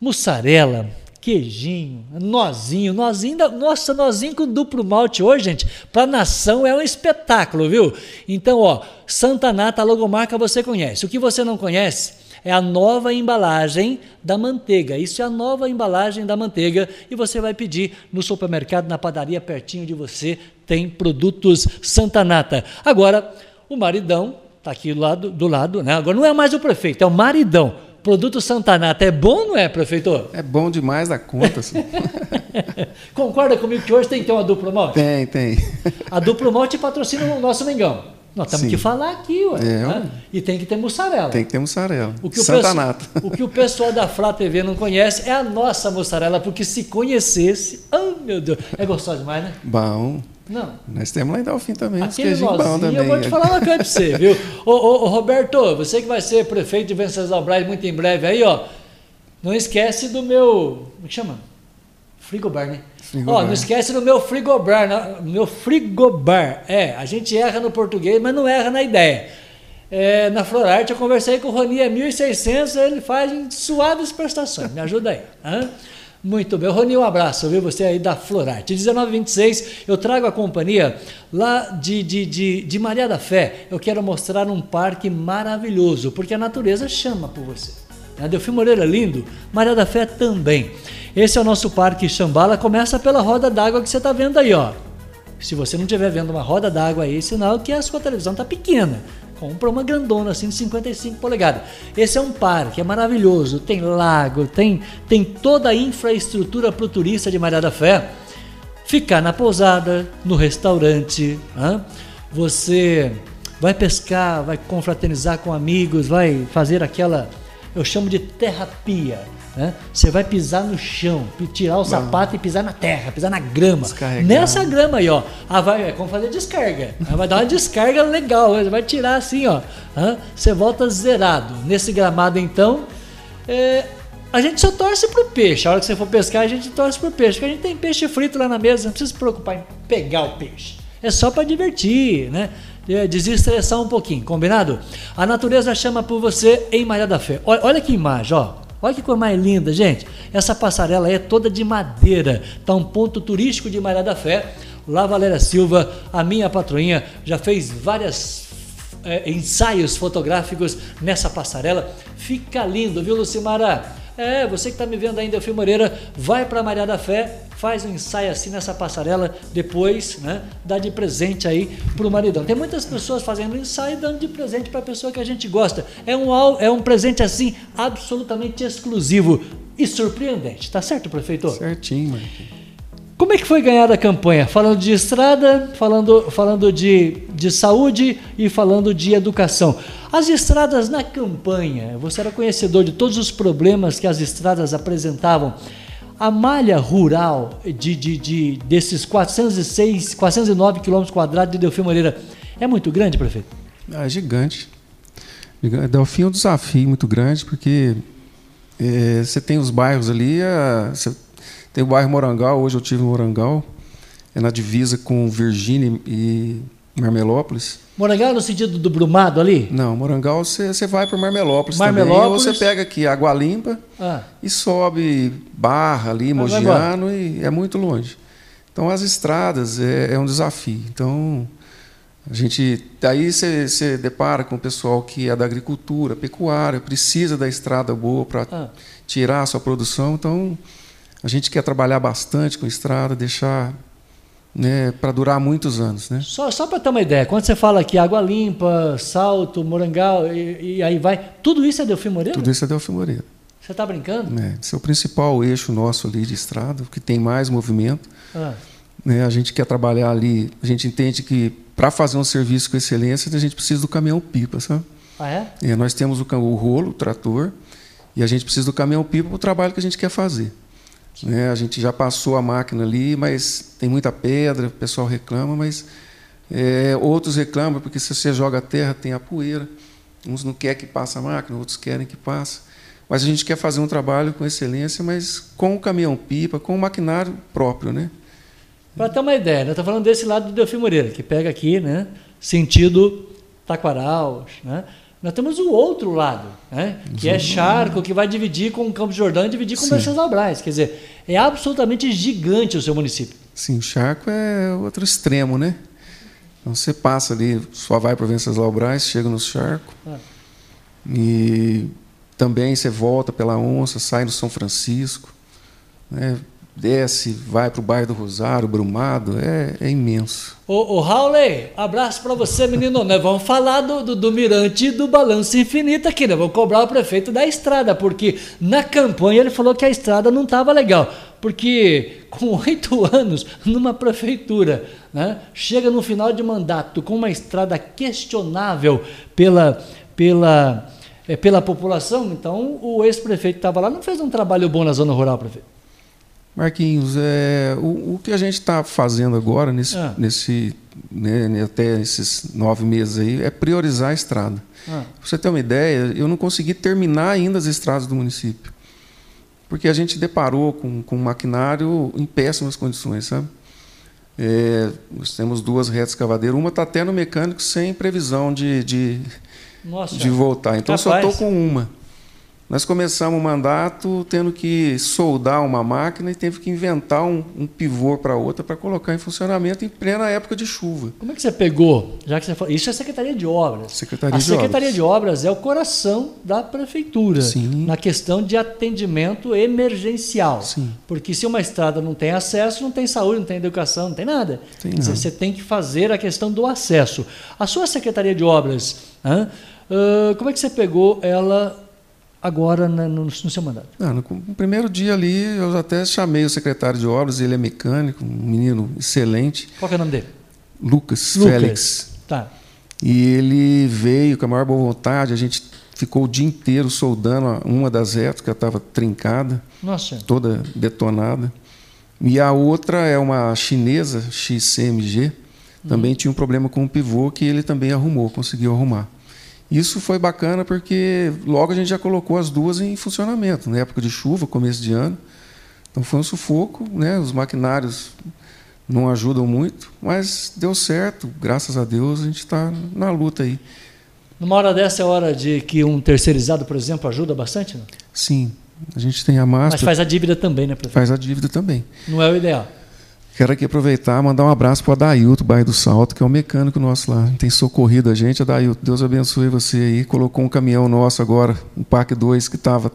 Mussarela, queijinho, nozinho, nozinho, da, nossa, nozinho com duplo malte hoje, gente, para nação é um espetáculo, viu? Então, ó, Santa Nata, a logomarca você conhece. O que você não conhece é a nova embalagem da manteiga. Isso é a nova embalagem da manteiga e você vai pedir no supermercado, na padaria pertinho de você, tem produtos Santa Nata. Agora, o maridão está aqui do lado, do lado, né? Agora não é mais o prefeito, é o maridão. Produto Santa Nata é bom, não é, prefeito? É bom demais da conta. Assim. Concorda comigo que hoje tem que ter uma dupla malte? Tem, tem. A dupla malte patrocina o nosso Mengão. Nós temos Sim. que falar aqui, ué, é, né? E tem que ter mussarela. Tem que ter mussarela. O que Santa o Nata. O que o pessoal da Flá TV não conhece é a nossa mussarela, porque se conhecesse. Oh, meu Deus. É gostoso demais, né? Bom. Não. Nós temos lá em Delfim também, Aquele bom também. Eu vou te falar uma coisa pra você, viu? ô, ô, ô, Roberto, você que vai ser prefeito de Venceslau Braz muito em breve aí, ó. Não esquece do meu. Como é que chama? Frigobar, né? Ó, não esquece do meu frigobar, meu frigobar. É, a gente erra no português, mas não erra na ideia. É, na Florarte eu conversei com o Roni, é 1.600, ele faz em suaves prestações. Me ajuda aí. Hã? Muito bem. Roni, um abraço, viu? Você aí da Florarte. 1926, eu trago a companhia lá de, de, de, de Maria da Fé. Eu quero mostrar um parque maravilhoso, porque a natureza chama por você. Né? Delfim Moreira é lindo, Maria da Fé também. Esse é o nosso Parque Xambala, começa pela roda d'água que você está vendo aí, ó. Se você não estiver vendo uma roda d'água aí, sinal que a sua televisão está pequena. Compra uma grandona assim de 55 polegadas. Esse é um parque, é maravilhoso, tem lago, tem, tem toda a infraestrutura para o turista de Maria da Fé. Ficar na pousada, no restaurante, hein? você vai pescar, vai confraternizar com amigos, vai fazer aquela, eu chamo de terapia né? Você vai pisar no chão, tirar o sapato e pisar na terra, pisar na grama. Nessa grama aí, ó. Ah, vai, é como fazer descarga. Vai dar uma descarga legal. Vai tirar assim, ó. Você volta zerado. Nesse gramado, então, é, a gente só torce pro peixe. A hora que você for pescar, a gente torce pro peixe. Porque a gente tem peixe frito lá na mesa, não precisa se preocupar em pegar o peixe. É só para divertir, né? É, desestressar um pouquinho, combinado? A natureza chama por você em Maria da Fé. Olha, olha que imagem, ó. Olha que coisa mais linda, gente. Essa passarela é toda de madeira. Está um ponto turístico de Maria da Fé. Lá Valéria Silva, a minha patroinha, já fez vários é, ensaios fotográficos nessa passarela. Fica lindo, viu, Lucimara? É, você que está me vendo ainda, Fio Moreira, vai para Maria da Fé, faz um ensaio assim nessa passarela, depois, né, dá de presente aí para o maridão. Tem muitas pessoas fazendo ensaio e dando de presente para a pessoa que a gente gosta. É um, é um presente assim absolutamente exclusivo e surpreendente. Tá certo, prefeito? Certinho, Marquinhos. Como é que foi ganhada a campanha? Falando de estrada, falando, falando de, de saúde e falando de educação. As estradas na campanha, você era conhecedor de todos os problemas que as estradas apresentavam. A malha rural de, de, de desses 406, 409 quilômetros quadrados de Delfim Moreira é muito grande, prefeito? É gigante. Delfim é um desafio muito grande, porque é, você tem os bairros ali, a, você tem o bairro Morangal, hoje eu tive no Morangal, é na divisa com Virgínia e Marmelópolis. Morangal no sentido do Brumado ali? Não, Morangal você vai para Marmelópolis, Marmelópolis também, ou você pega aqui Água Limpa ah. e sobe Barra ali, Mogiano, e é muito longe. Então as estradas é, é um desafio. Então a gente aí você depara com o pessoal que é da agricultura, pecuária, precisa da estrada boa para ah. tirar a sua produção. Então a gente quer trabalhar bastante com estrada, deixar né, para durar muitos anos. Né? Só, só para ter uma ideia, quando você fala aqui Água Limpa, Salto, Morangal e, e aí vai, tudo isso é Delfim Moreira? Tudo isso é Delfim Moreira. Você está brincando? É, esse é o principal eixo nosso ali de estrada, que tem mais movimento. Ah. Né, a gente quer trabalhar ali, a gente entende que para fazer um serviço com excelência, a gente precisa do caminhão-pipa, sabe? Ah, é? é? Nós temos o, o rolo, o trator, e a gente precisa do caminhão-pipa para o trabalho que a gente quer fazer. Né? A gente já passou a máquina ali, mas tem muita pedra, o pessoal reclama, mas é, outros reclamam porque se você joga a terra tem a poeira. Uns não querem que passe a máquina, outros querem que passe. Mas a gente quer fazer um trabalho com excelência, mas com o caminhão-pipa, com o maquinário próprio. Né? Para ter uma ideia, né? estou falando desse lado do Delfim Moreira, que pega aqui, né? sentido Taquaral, né? Nós temos o outro lado, né? que é charco, que vai dividir com o Campo Jordão e dividir com o Venceslau Braz. Quer dizer, é absolutamente gigante o seu município. Sim, o charco é outro extremo, né? Então você passa ali, só vai para Venceslau Braz, chega no charco. Ah. E também você volta pela Onça, sai no São Francisco. Né? Desce, vai para o bairro do Rosário, Brumado, é, é imenso. Ô, ô Rauley, abraço para você, menino. Nós vamos falar do, do, do Mirante e do Balanço Infinito aqui, né? Vamos cobrar o prefeito da estrada, porque na campanha ele falou que a estrada não estava legal. Porque com oito anos numa prefeitura, né, chega no final de mandato com uma estrada questionável pela, pela, é, pela população, então o ex-prefeito que estava lá não fez um trabalho bom na zona rural, prefeito. Marquinhos, é, o, o que a gente está fazendo agora, nesse, ah. nesse, né, até esses nove meses aí, é priorizar a estrada. Ah. Para você ter uma ideia, eu não consegui terminar ainda as estradas do município. Porque a gente deparou com, com um maquinário em péssimas condições, sabe? É, nós temos duas retas cavadeiras, uma está até no mecânico sem previsão de, de, de voltar. Então, Capaz. só estou com uma. Nós começamos o mandato tendo que soldar uma máquina e teve que inventar um, um pivô para outra para colocar em funcionamento em plena época de chuva. Como é que você pegou? Já que você falou, isso é Secretaria de Obras. Secretaria a de Secretaria Obras. de Obras é o coração da prefeitura Sim. na questão de atendimento emergencial. Sim. Porque se uma estrada não tem acesso, não tem saúde, não tem educação, não tem nada. Tem nada. Você tem que fazer a questão do acesso. A sua Secretaria de Obras, ah, como é que você pegou ela agora na- no, no seu mandato? Ah, no, no primeiro dia ali, eu até chamei o secretário de obras, ele é mecânico, um menino excelente, Qual que é o nome dele? Lucas, Lucas. Félix. Tá. E ele veio com a maior boa vontade, a gente ficou o dia inteiro soldando uma das retas, que estava trincada, Nossa. toda detonada. E a outra é uma chinesa, XCMG, também tinha um problema com o pivô que ele também arrumou, conseguiu arrumar. Isso foi bacana porque logo a gente já colocou as duas em funcionamento, na época de chuva, começo de ano. Então foi um sufoco, né? os maquinários não ajudam muito, mas deu certo, graças a Deus a gente está na luta aí. Numa hora dessa é hora de que um terceirizado, por exemplo, ajuda bastante? Não? Sim, a gente tem a Mas Master, faz a dívida também, né, prefeito? faz a dívida também. Não é o ideal. Quero aqui aproveitar e mandar um abraço para o Adailto, bairro do Salto, que é o mecânico nosso lá. Tem socorrido a gente. Adailto, Deus abençoe você aí. Colocou um caminhão nosso agora, um PAC 2 que estava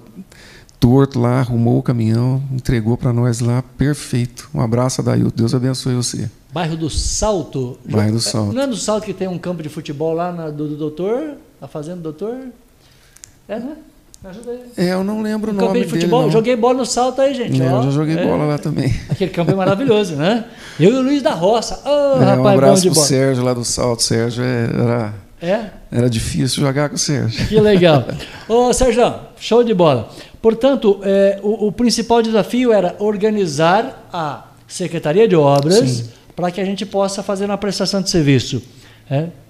torto lá, arrumou o caminhão, entregou para nós lá. Perfeito. Um abraço, Adailto. Deus abençoe você. Bairro do Salto. Bairro do É, Salto. Não é do Salto que tem um campo de futebol lá na, do, do doutor? A fazenda do doutor? É, né? É, eu não lembro Um o nome de dele. futebol. não. Joguei bola no salto aí, gente. É, ó. eu já joguei É. bola lá também. Aquele campo é maravilhoso, né? Eu e o Luiz da Roça. Ô, É, um rapaz, bom abraço de pro bola. Sérgio lá do Salto. Sérgio é, era, É? era difícil jogar com o Sérgio. Que legal. Ô, Sérgio, show de bola. Portanto, é, o, o principal desafio era organizar a Secretaria de Obras para que a gente possa fazer uma prestação de serviço.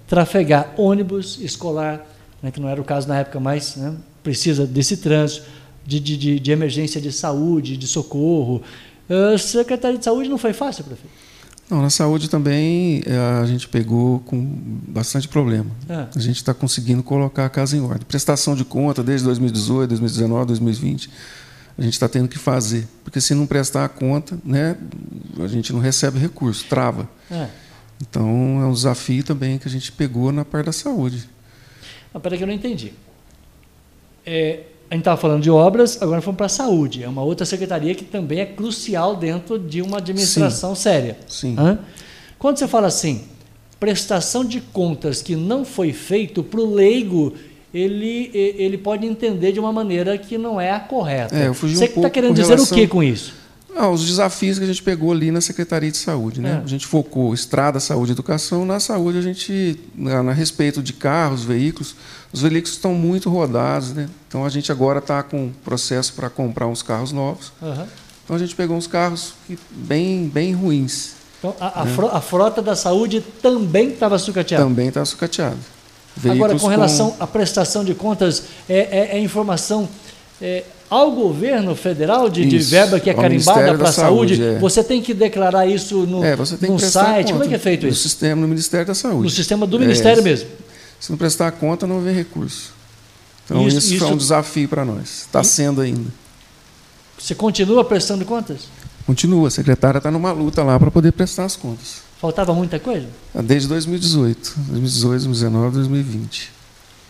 trafegar ônibus escolar, né, que não era o caso na época, mas né, precisa desse trânsito, de, de, de, emergência de saúde, de socorro. A Secretaria de Saúde não foi fácil, prefeito? Não, na saúde também eh, a gente pegou com bastante problema. Ah. A gente está conseguindo colocar a casa em ordem. Prestação de conta desde 2018, 2019, 2020, a gente está tendo que fazer. Porque se não prestar a conta, né, a gente não recebe recurso, trava. É. Então é um desafio também que a gente pegou na parte da saúde. Mas peraí que eu não entendi. É, a gente estava falando de obras, agora fomos para a saúde. É uma outra secretaria que também é crucial dentro de uma administração séria. Sim. Hã? Quando você fala assim, prestação de contas que não foi feito para o leigo, ele, ele pode entender de uma maneira que não é a correta. É, eu fugi um você está pouco querendo dizer relação- o que com isso? Ah, os desafios que a gente pegou ali na Secretaria de Saúde, né? É. A gente focou estrada, saúde e educação. Na saúde, a gente, na, na respeito de carros, veículos, os veículos estão muito rodados, né? Então a gente agora está com processo para comprar uns carros novos. Aham. Então a gente pegou uns carros bem, bem ruins. Então, a, a fro- a frota da saúde também estava sucateada. Também está sucateado. Agora, Veículos com relação à prestação de contas, é, é- é informação é, ao governo federal de, de verba que é carimbada para a saúde, Saúde, é. você tem que declarar isso no, É, no site. conta Como é que é feito no isso? sistema, no Ministério da Saúde. No sistema do É, Ministério mesmo. Se não prestar conta, não vem recurso. Então Isso- isso, isso- foi um desafio para nós. Está sendo ainda. Você continua prestando contas? Continua, a secretária está numa luta lá para poder prestar as contas. Faltava muita coisa? Desde 2018. 2018, 2019, 2020.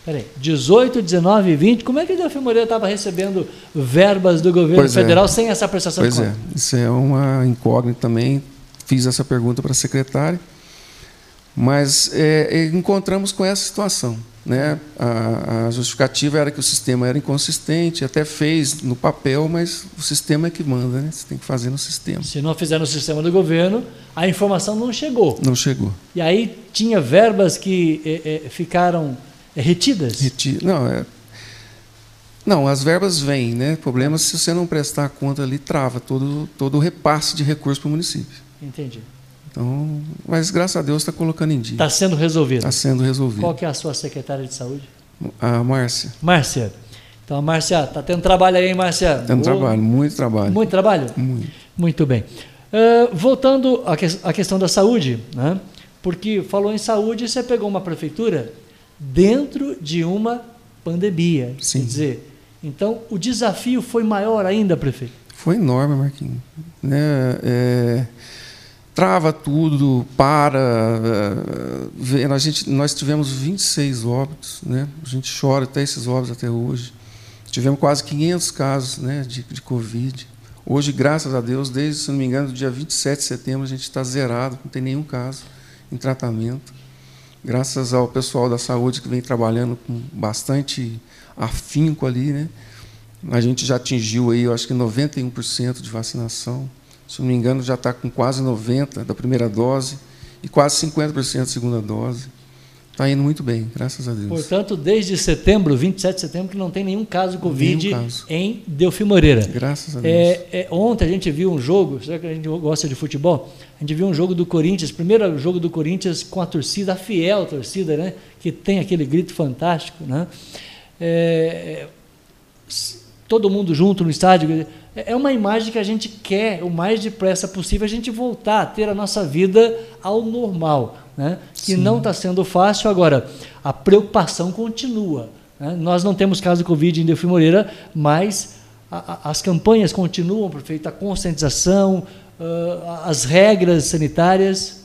Peraí, 18, 19 e 20, como é que o Delfim Moreira estava recebendo verbas do governo Pois é. federal sem essa prestação Pois de é, contas? isso é uma incógnita também. Fiz essa pergunta para a secretária, mas é, encontramos com essa situação. Né? A, a justificativa era que o sistema era inconsistente, até fez no papel, mas o sistema é que manda, né? você tem que fazer no sistema. Se não fizer no sistema do governo, a informação não chegou. Não chegou. E aí tinha verbas que eh, eh, ficaram eh, retidas? Reti- Não, é... não, as verbas vêm, né? O problema é se você não prestar conta ali, trava todo, todo o repasse de recursos para o município. Entendi. Então, mas graças a Deus está colocando em dia. Está sendo resolvido. Está sendo resolvido. Qual que é a sua secretária de saúde? A Márcia, Márcia. Então, Márcia, está tendo trabalho aí, hein, Márcia? tendo trabalho, muito trabalho. Muito trabalho? Muito. Muito bem. Ah, voltando à, que- à questão da saúde, né? porque falou em saúde, você pegou uma prefeitura dentro de uma pandemia. Sim. Quer dizer, Então, o desafio foi maior ainda, prefeito? Foi enorme, Marquinhos. Né? É, trava tudo, para. É, a gente, nós tivemos 26 óbitos, né? a gente chora até esses óbitos até hoje. Tivemos quase 500 casos né, de, de Covid. Hoje, graças a Deus, desde, se não me engano, do dia 27 de setembro, a gente está zerado, não tem nenhum caso em tratamento. Graças ao pessoal da saúde que vem trabalhando com bastante afinco ali, né? A gente já atingiu aí, eu acho que 91% de vacinação. Se não me engano, já está com quase 90% da primeira dose e quase 50% da segunda dose. Está indo muito bem, graças a Deus. Portanto, desde setembro, 27 de setembro, que não tem nenhum caso Covid caso. em Delfim Moreira. Graças a Deus. É, é, ontem a gente viu um jogo, será que a gente gosta de futebol? A gente viu um jogo do Corinthians, primeiro jogo do Corinthians com a torcida, a fiel torcida, né? que tem aquele grito fantástico. Né? É, todo mundo junto no estádio. É uma imagem que a gente quer, o mais depressa possível, a gente voltar a ter a nossa vida ao normal né? que Sim. não está sendo fácil. Agora, a preocupação continua. Né? Nós não temos caso de Covid em Delfim Moreira, mas a, a, as campanhas continuam, prefeito, a conscientização, uh, as regras sanitárias.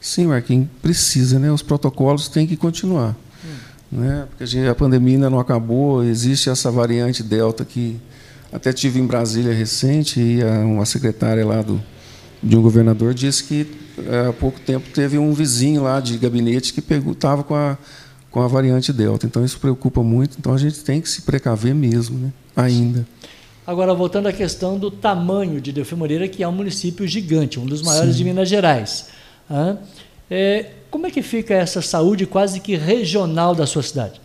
Sim, Marquinhos, precisa, né? Os protocolos têm que continuar. Hum. Né? Porque a, gente, a pandemia ainda não acabou, existe essa variante Delta que até tive em Brasília recente e uma secretária lá do, de um governador disse que é, há pouco tempo teve um vizinho lá de gabinete que estava com a, com a variante Delta. Então isso preocupa muito. Então a gente tem que se precaver mesmo, né? ainda. Agora, voltando à questão do tamanho de Delfim Moreira, que é um município gigante, um dos maiores Sim. de Minas Gerais. É, como é que fica essa saúde quase que regional da sua cidade?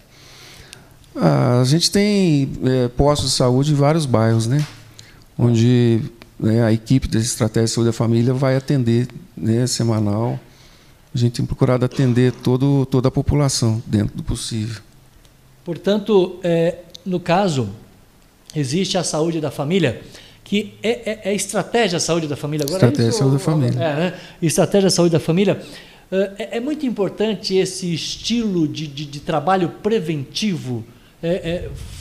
Ah, a gente tem é, postos de saúde em vários bairros, né? Onde né, a equipe da Estratégia de Saúde da Família vai atender né, semanal. A gente tem procurado atender todo, toda a população dentro do possível. Portanto, é, no caso, existe a saúde da família, que é, é, é estratégia saúde da família agora. É estratégia é saúde da família. É, né? Estratégia saúde da família. É, é, é, muito importante esse estilo de, de, de trabalho preventivo.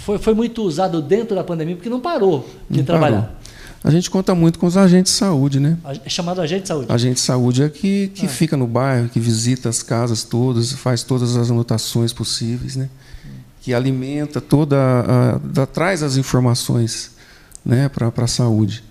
Foi, foi muito usado dentro da pandemia, porque não parou de não trabalhar. Parou. A gente conta muito com os agentes de saúde, né? É chamado agente de saúde. Agente de saúde é que, que ah. fica no bairro, que visita as casas todas, faz todas as anotações possíveis, né? Que alimenta toda, a, a, traz as informações, né, para a saúde.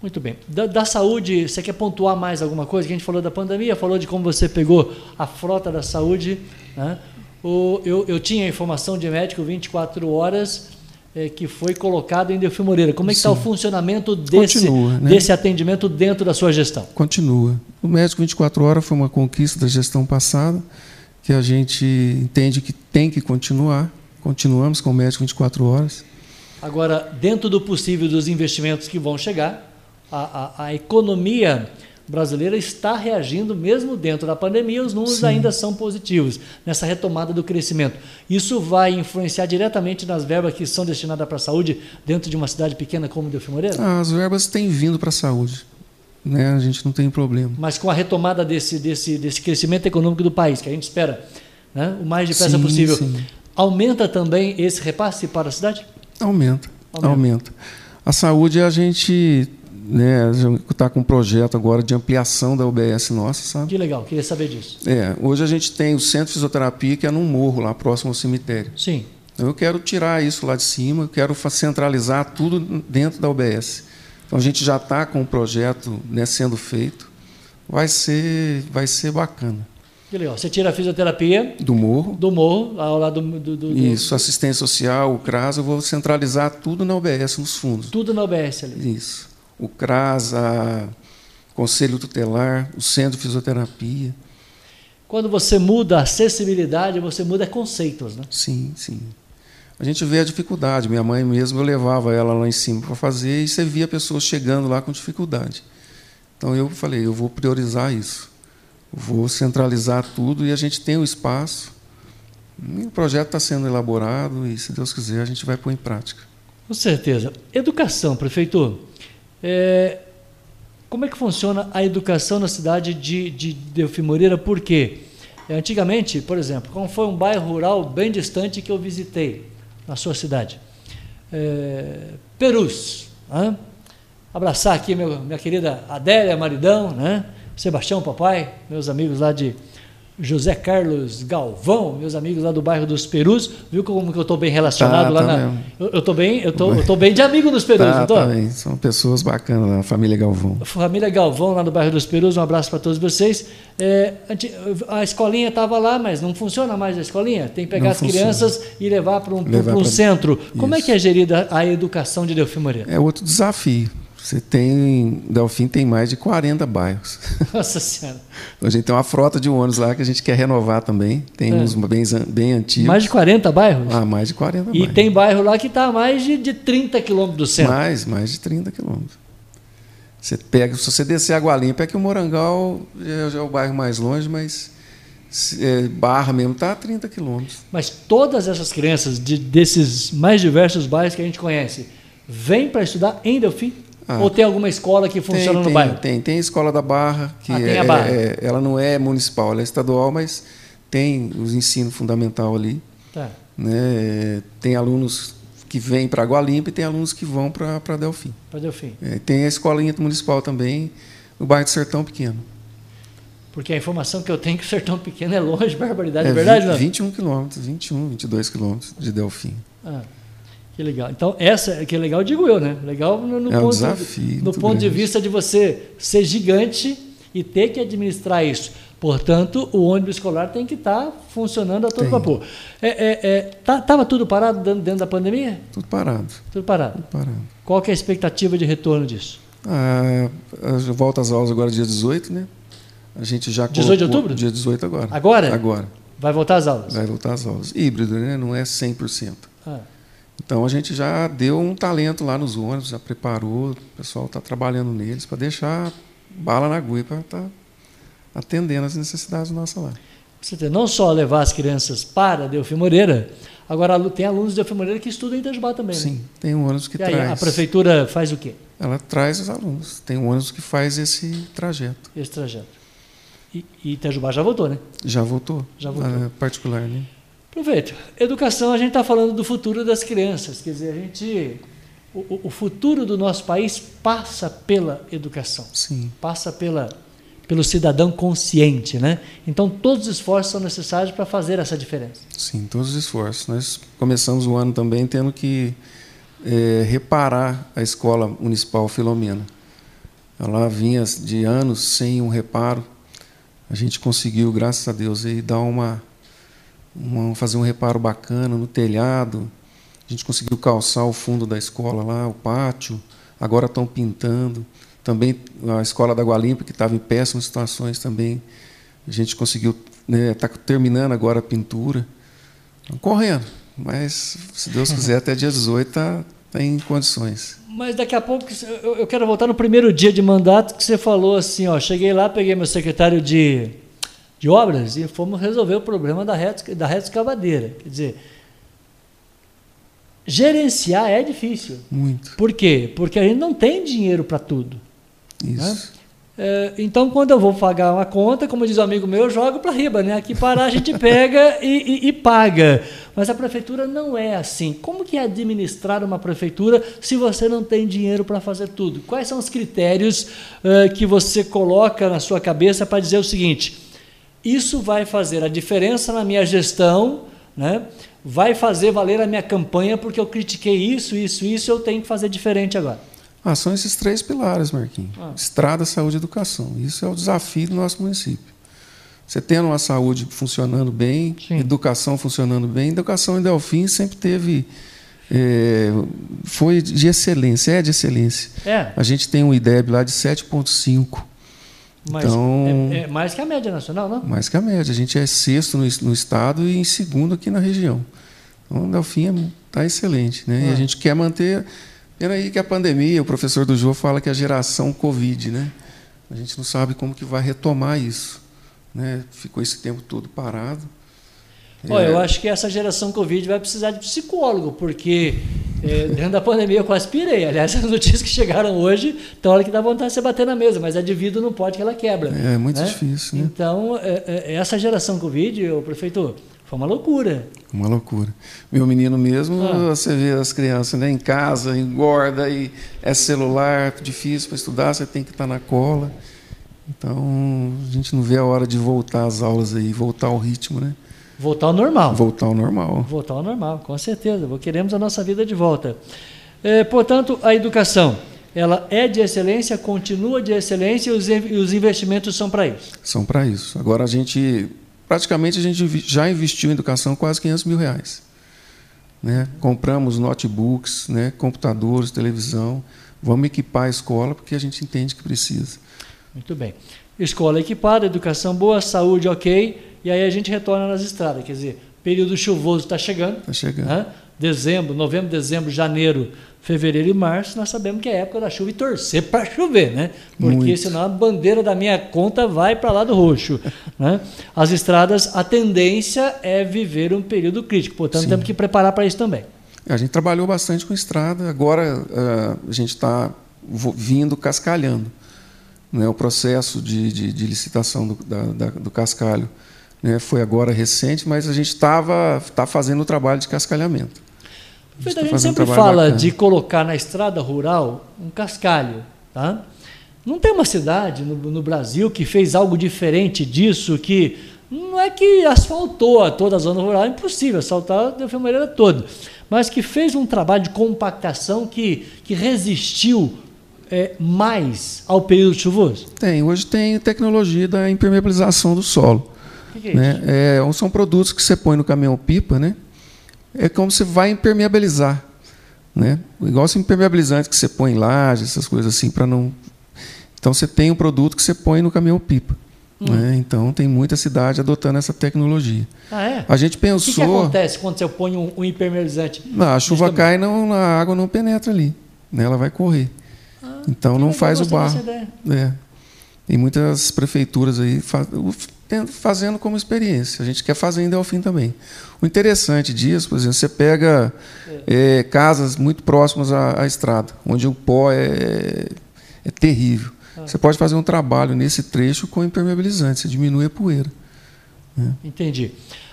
Muito bem. Da, da, saúde, você quer pontuar mais alguma coisa? Que a gente falou da pandemia, falou de como você pegou a frota da saúde. Né? O, eu, eu tinha informação de médico 24 horas é, que foi colocado em Delfim Moreira. Como é que está o funcionamento desse, Continua, né? desse atendimento dentro da sua gestão? Continua. O médico 24 horas foi uma conquista da gestão passada, que a gente entende que tem que continuar. Continuamos com o médico 24 horas. Agora, dentro do possível dos investimentos que vão chegar, a, a, a economia brasileira está reagindo, mesmo dentro da pandemia, os números Sim. ainda são positivos nessa retomada do crescimento. Isso vai influenciar diretamente nas verbas que são destinadas para a saúde dentro de uma cidade pequena como Delfim Moreira? Ah, as verbas têm vindo para a saúde. Né? A gente não tem problema. Mas com a retomada desse, desse, desse crescimento econômico do país, que a gente espera né? o mais depressa sim, possível, sim. aumenta também esse repasse para a cidade? Aumenta, aumenta. aumenta. A saúde a gente né, está com um projeto agora de ampliação da UBS nossa, sabe? Que legal, queria saber disso. É, hoje a gente tem o centro de fisioterapia que é num morro lá próximo ao cemitério. Sim. Então eu quero tirar isso lá de cima, eu quero centralizar tudo dentro da UBS. Então a gente já está com o um projeto né, sendo feito, vai ser, vai ser bacana. Que legal. Você tira a fisioterapia do morro, do morro, ao lado do, do, do isso, assistência social, o CRAS, eu vou centralizar tudo na UBS nos fundos. Tudo na UBS ali. Isso o CRAS, a Conselho Tutelar, o Centro de Fisioterapia. Quando você muda a acessibilidade, você muda conceitos, né? Sim, sim. A gente vê a dificuldade. Minha mãe mesmo, eu levava ela lá em cima para fazer e você via pessoas chegando lá com dificuldade. Então eu falei, eu vou priorizar isso. Vou centralizar tudo e a gente tem o espaço. E o projeto está sendo elaborado e, se Deus quiser, a gente vai pôr em prática. Com certeza. Educação, prefeito. É, como é que funciona a educação na cidade de, de Delfim Moreira? Por quê? É, antigamente, por exemplo, como foi um bairro rural bem distante que eu visitei na sua cidade, é, Perus. Né? Abraçar aqui meu, minha querida Adélia Maridão, né? Sebastião Papai, meus amigos lá de José Carlos Galvão, meus amigos lá do bairro dos Perus, viu como que eu estou bem relacionado tá, lá tá na. Eu, estou bem, eu tô, eu tô bem de amigo dos Perus, tá, não tô? Tá bem. São pessoas bacanas, a família Galvão. Família Galvão lá no bairro dos Perus, um abraço para todos vocês. É, a escolinha estava lá, mas não funciona mais a escolinha. Tem que pegar não as funciona. crianças e levar para um, levar um pra... centro. Como Isso. é que é gerida a educação de Delfim Moreira? É outro desafio você tem. Delfim tem mais de 40 bairros. Nossa Senhora. a gente tem uma frota de ônibus lá que a gente quer renovar também. Tem é. uns bem, bem antigos. Mais de 40 bairros? Ah, mais de 40 e bairros. E tem bairro lá que está a mais de, de 30 quilômetros do centro. Mais, mais de 30 quilômetros. Você pega, se você descer Água Limpa, é que o Morangal já, já é o bairro mais longe, mas é, Barra mesmo está a 30 quilômetros. Mas todas essas crianças de, desses mais diversos bairros que a gente conhece, vêm para estudar em Delfim? Ah, Ou tem alguma escola que funciona tem, no tem, bairro? Tem, tem a escola da Barra, que ah, é, Barra. É, ela não é municipal, ela é estadual, mas tem os ensino fundamental ali. Tá. Né? Tem alunos que vêm para Água Limpa e tem alunos que vão para Delfim. Para Delfim. É, tem a escolinha municipal também, no bairro de Sertão Pequeno. Porque a informação que eu tenho é que o Sertão Pequeno é longe, barbaridade, é, é verdade? 20, 21 quilômetros, 21, 22 quilômetros de Delfim. Ah. Que legal. Então, essa que é legal, digo eu, né? Legal no, no é ponto, desafio, no ponto de vista de você ser gigante e ter que administrar isso. Portanto, o ônibus escolar tem que estar tá funcionando a todo tem. vapor. É, é, é, tá, tudo parado dentro da pandemia? Tudo parado. Tudo parado. Tudo parado. Qual é a expectativa de retorno disso? Ah, volta às aulas agora dia 18, né? A gente já 18 de outubro? Dia 18 agora. Agora? Agora. Vai voltar às aulas? Vai voltar às aulas. Híbrido, né? Não é 100%. Ah. Então a gente já deu um talento lá nos ônibus, já preparou, o pessoal está trabalhando neles para deixar bala na agulha para estar tá atendendo as necessidades nossas lá. Você não só levar as crianças para Delfim Moreira, agora tem alunos de Delfim Moreira que estudam em Itajubá também. Sim, né? tem um ônibus que e traz. Aí, a prefeitura faz o quê? Ela traz os alunos. Tem um ônibus que faz esse trajeto. Esse trajeto. E, e Itajubá já voltou, né? Já voltou. Já voltou. É particular, né? Aproveito. Educação, a gente está falando do futuro das crianças. Quer dizer, a gente. O, o, futuro do nosso país passa pela educação. Sim. Passa pela, pelo cidadão consciente, né? Então, todos os esforços são necessários para fazer essa diferença. Sim, todos os esforços. Nós começamos o ano também tendo que é, reparar a escola municipal Filomena. Ela vinha de anos sem um reparo. A gente conseguiu, graças a Deus, aí, dar uma uma, fazer um reparo bacana no telhado. A gente conseguiu calçar o fundo da escola lá, o pátio. Agora estão pintando. Também a escola da Gualimpa, que estava em péssimas situações também. A gente conseguiu, está né, tá terminando agora a pintura. Estão correndo, mas se Deus quiser, até dia 18 está tá em condições. Mas daqui a pouco eu quero voltar no primeiro dia de mandato que você falou assim, ó, cheguei lá, peguei meu secretário de de obras e fomos resolver o problema da reta, da reta escavadeira. Quer dizer, gerenciar é difícil. Muito. Por quê? Porque a gente não tem dinheiro para tudo. Isso. Né? É, então, quando eu vou pagar uma conta, como diz um amigo meu, eu jogo para riba, né? Aqui parar a gente pega e, e, e, paga. Mas a prefeitura não é assim. Como que é administrar uma prefeitura se você não tem dinheiro para fazer tudo? Quais são os critérios uh, que você coloca na sua cabeça para dizer o seguinte? Isso vai fazer a diferença na minha gestão, né? vai fazer valer a minha campanha, porque eu critiquei isso, isso, isso, eu tenho que fazer diferente agora. Ah, são esses três pilares, Marquinhos. Ah. Estrada, saúde e educação. Isso é o desafio do nosso município. Você tendo uma saúde funcionando bem, Sim. educação funcionando bem, educação em Delfim sempre teve. É, foi de excelência, é de excelência. É. A gente tem um IDEB lá de 7,5 mas então, é, é, mais que a média nacional, não? Mais que a média. A gente é sexto no, no estado e em segundo aqui na região. Então, o Delfim está excelente. Né? Ah. E a ah. gente quer manter. Pena aí que a pandemia, o professor do Jô fala que é a geração Covid, né? A gente não sabe como que vai retomar isso. Né? Ficou esse tempo todo parado. Olha, é. eu acho que essa geração Covid vai precisar de psicólogo, porque é, dentro da pandemia eu quase pirei. Aliás, as notícias que chegaram hoje, tem hora que dá vontade de você bater na mesa, mas a de vidro não pode que ela quebra. É, é muito né? difícil. Né? Então, é, é, essa geração Covid, o prefeito, Foi uma loucura. Uma loucura. Meu menino mesmo, ah. você vê as crianças né, em casa, engorda, e é celular, difícil para estudar, você tem que estar na cola. Então, a gente não vê a hora de voltar às aulas aí, voltar ao ritmo, né? Voltar ao normal. Voltar ao normal. Voltar ao normal, com certeza. Queremos a nossa vida de volta. É, portanto, a educação, ela é de excelência, continua de excelência e os investimentos são para isso. São para isso. Agora a gente praticamente a gente já investiu em educação quase 500 mil reais. Né? Compramos notebooks, né? computadores, televisão. Vamos equipar a escola porque a gente entende que precisa. Muito bem. Escola equipada, educação boa, saúde ok, e aí a gente retorna nas estradas. Quer dizer, período chuvoso está chegando. Está chegando. Né? Dezembro, novembro, dezembro, janeiro, fevereiro e março, nós sabemos que é época da chuva e torcer para chover, né? Porque Muito. senão a bandeira da minha conta vai para lá do roxo. né? As estradas, a tendência é viver um período crítico, portanto Sim. temos que preparar para isso também. A gente trabalhou bastante com estrada, agora uh, a gente está vindo cascalhando. Né? O processo de, de, de licitação do, da, da, do cascalho né? foi agora recente, mas a gente estava tá fazendo o trabalho de cascalhamento. A gente, a gente sempre fala bacana. de colocar na estrada rural um cascalho. Tá? Não tem uma cidade no, no, Brasil que fez algo diferente disso, que não é que asfaltou toda a zona rural, é impossível asfaltar a filmareira toda, mas que fez um trabalho de compactação que, que resistiu é, mais ao período chuvoso? Tem. Hoje tem tecnologia da impermeabilização do solo. O que, é né? É, são produtos que você põe no caminhão-pipa, né? é como se vai impermeabilizar. Né? Igual esse impermeabilizante que você põe em laje, essas coisas assim, para não. Então você tem um produto que você põe no caminhão-pipa. Hum. Né? Então tem muita cidade adotando essa tecnologia. Ah, é? A gente pensou. O que, que acontece quando você põe um, um impermeabilizante? Não, a chuva cai, não, a água não penetra ali. Né? Ela vai correr. Ah, então não faz o barro. É. Tem muitas prefeituras aí fazendo como experiência. A gente quer fazer em Delfim também. O interessante disso, por exemplo, você pega é, casas muito próximas à, à, estrada, onde o pó é, é terrível. Ah. Você pode fazer um trabalho nesse trecho com impermeabilizante, você diminui a poeira. Né? Entendi.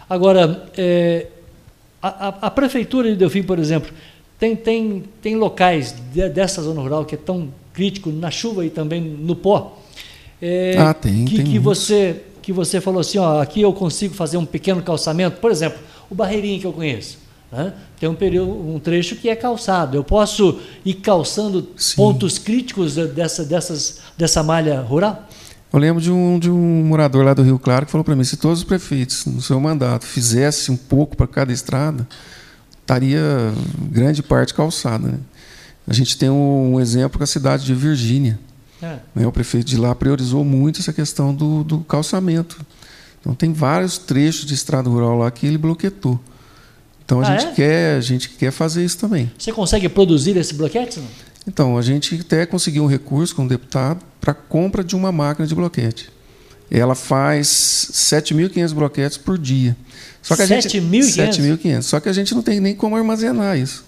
Agora, é, a, a, prefeitura de Delfim, por exemplo, tem, tem, tem locais de, dessa zona rural que é tão crítico na chuva e também no pó. É, ah, tem, que, tem que você que você falou assim, ó, aqui eu consigo fazer um pequeno calçamento, por exemplo, o Barreirinho que eu conheço, né? tem um período, um trecho que é calçado. Eu posso ir calçando Sim. pontos críticos dessa, dessas, dessa malha rural? Eu lembro de um, de um morador lá do Rio Claro que falou para mim: se todos os prefeitos, no seu mandato, fizessem um pouco para cada estrada, estaria grande parte calçada. Né? A gente tem um, um exemplo com a cidade de Virgínia. É. Né, o prefeito de lá priorizou muito essa questão do, do calçamento. Então tem vários trechos de estrada rural lá que ele bloquetou. Então a ah, gente é? quer, a gente quer fazer isso também. Você consegue produzir esse bloquete? Não? Então a gente até conseguiu um recurso com o deputado para compra de uma máquina de bloquete. Ela faz 7.500 bloquetes por dia. Só que a 7.500? Só que a gente não tem nem como armazenar isso.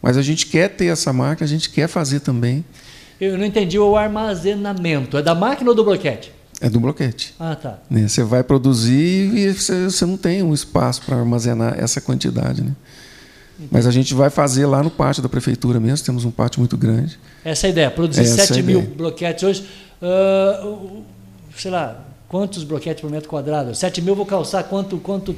Mas a gente quer ter essa máquina, a gente quer fazer também. Eu não entendi o armazenamento. É da máquina ou do bloquete? É do bloquete. Ah, tá. Né? Você vai produzir e você, você não tem um espaço para armazenar essa quantidade. Né? Mas a gente vai fazer lá no pátio da prefeitura mesmo, temos um pátio muito grande. Essa é a ideia, produzir Essa 7 é mil bloquetes hoje. Uh, sei lá, quantos bloquetes por metro quadrado? 7 mil vou calçar quanto, quanto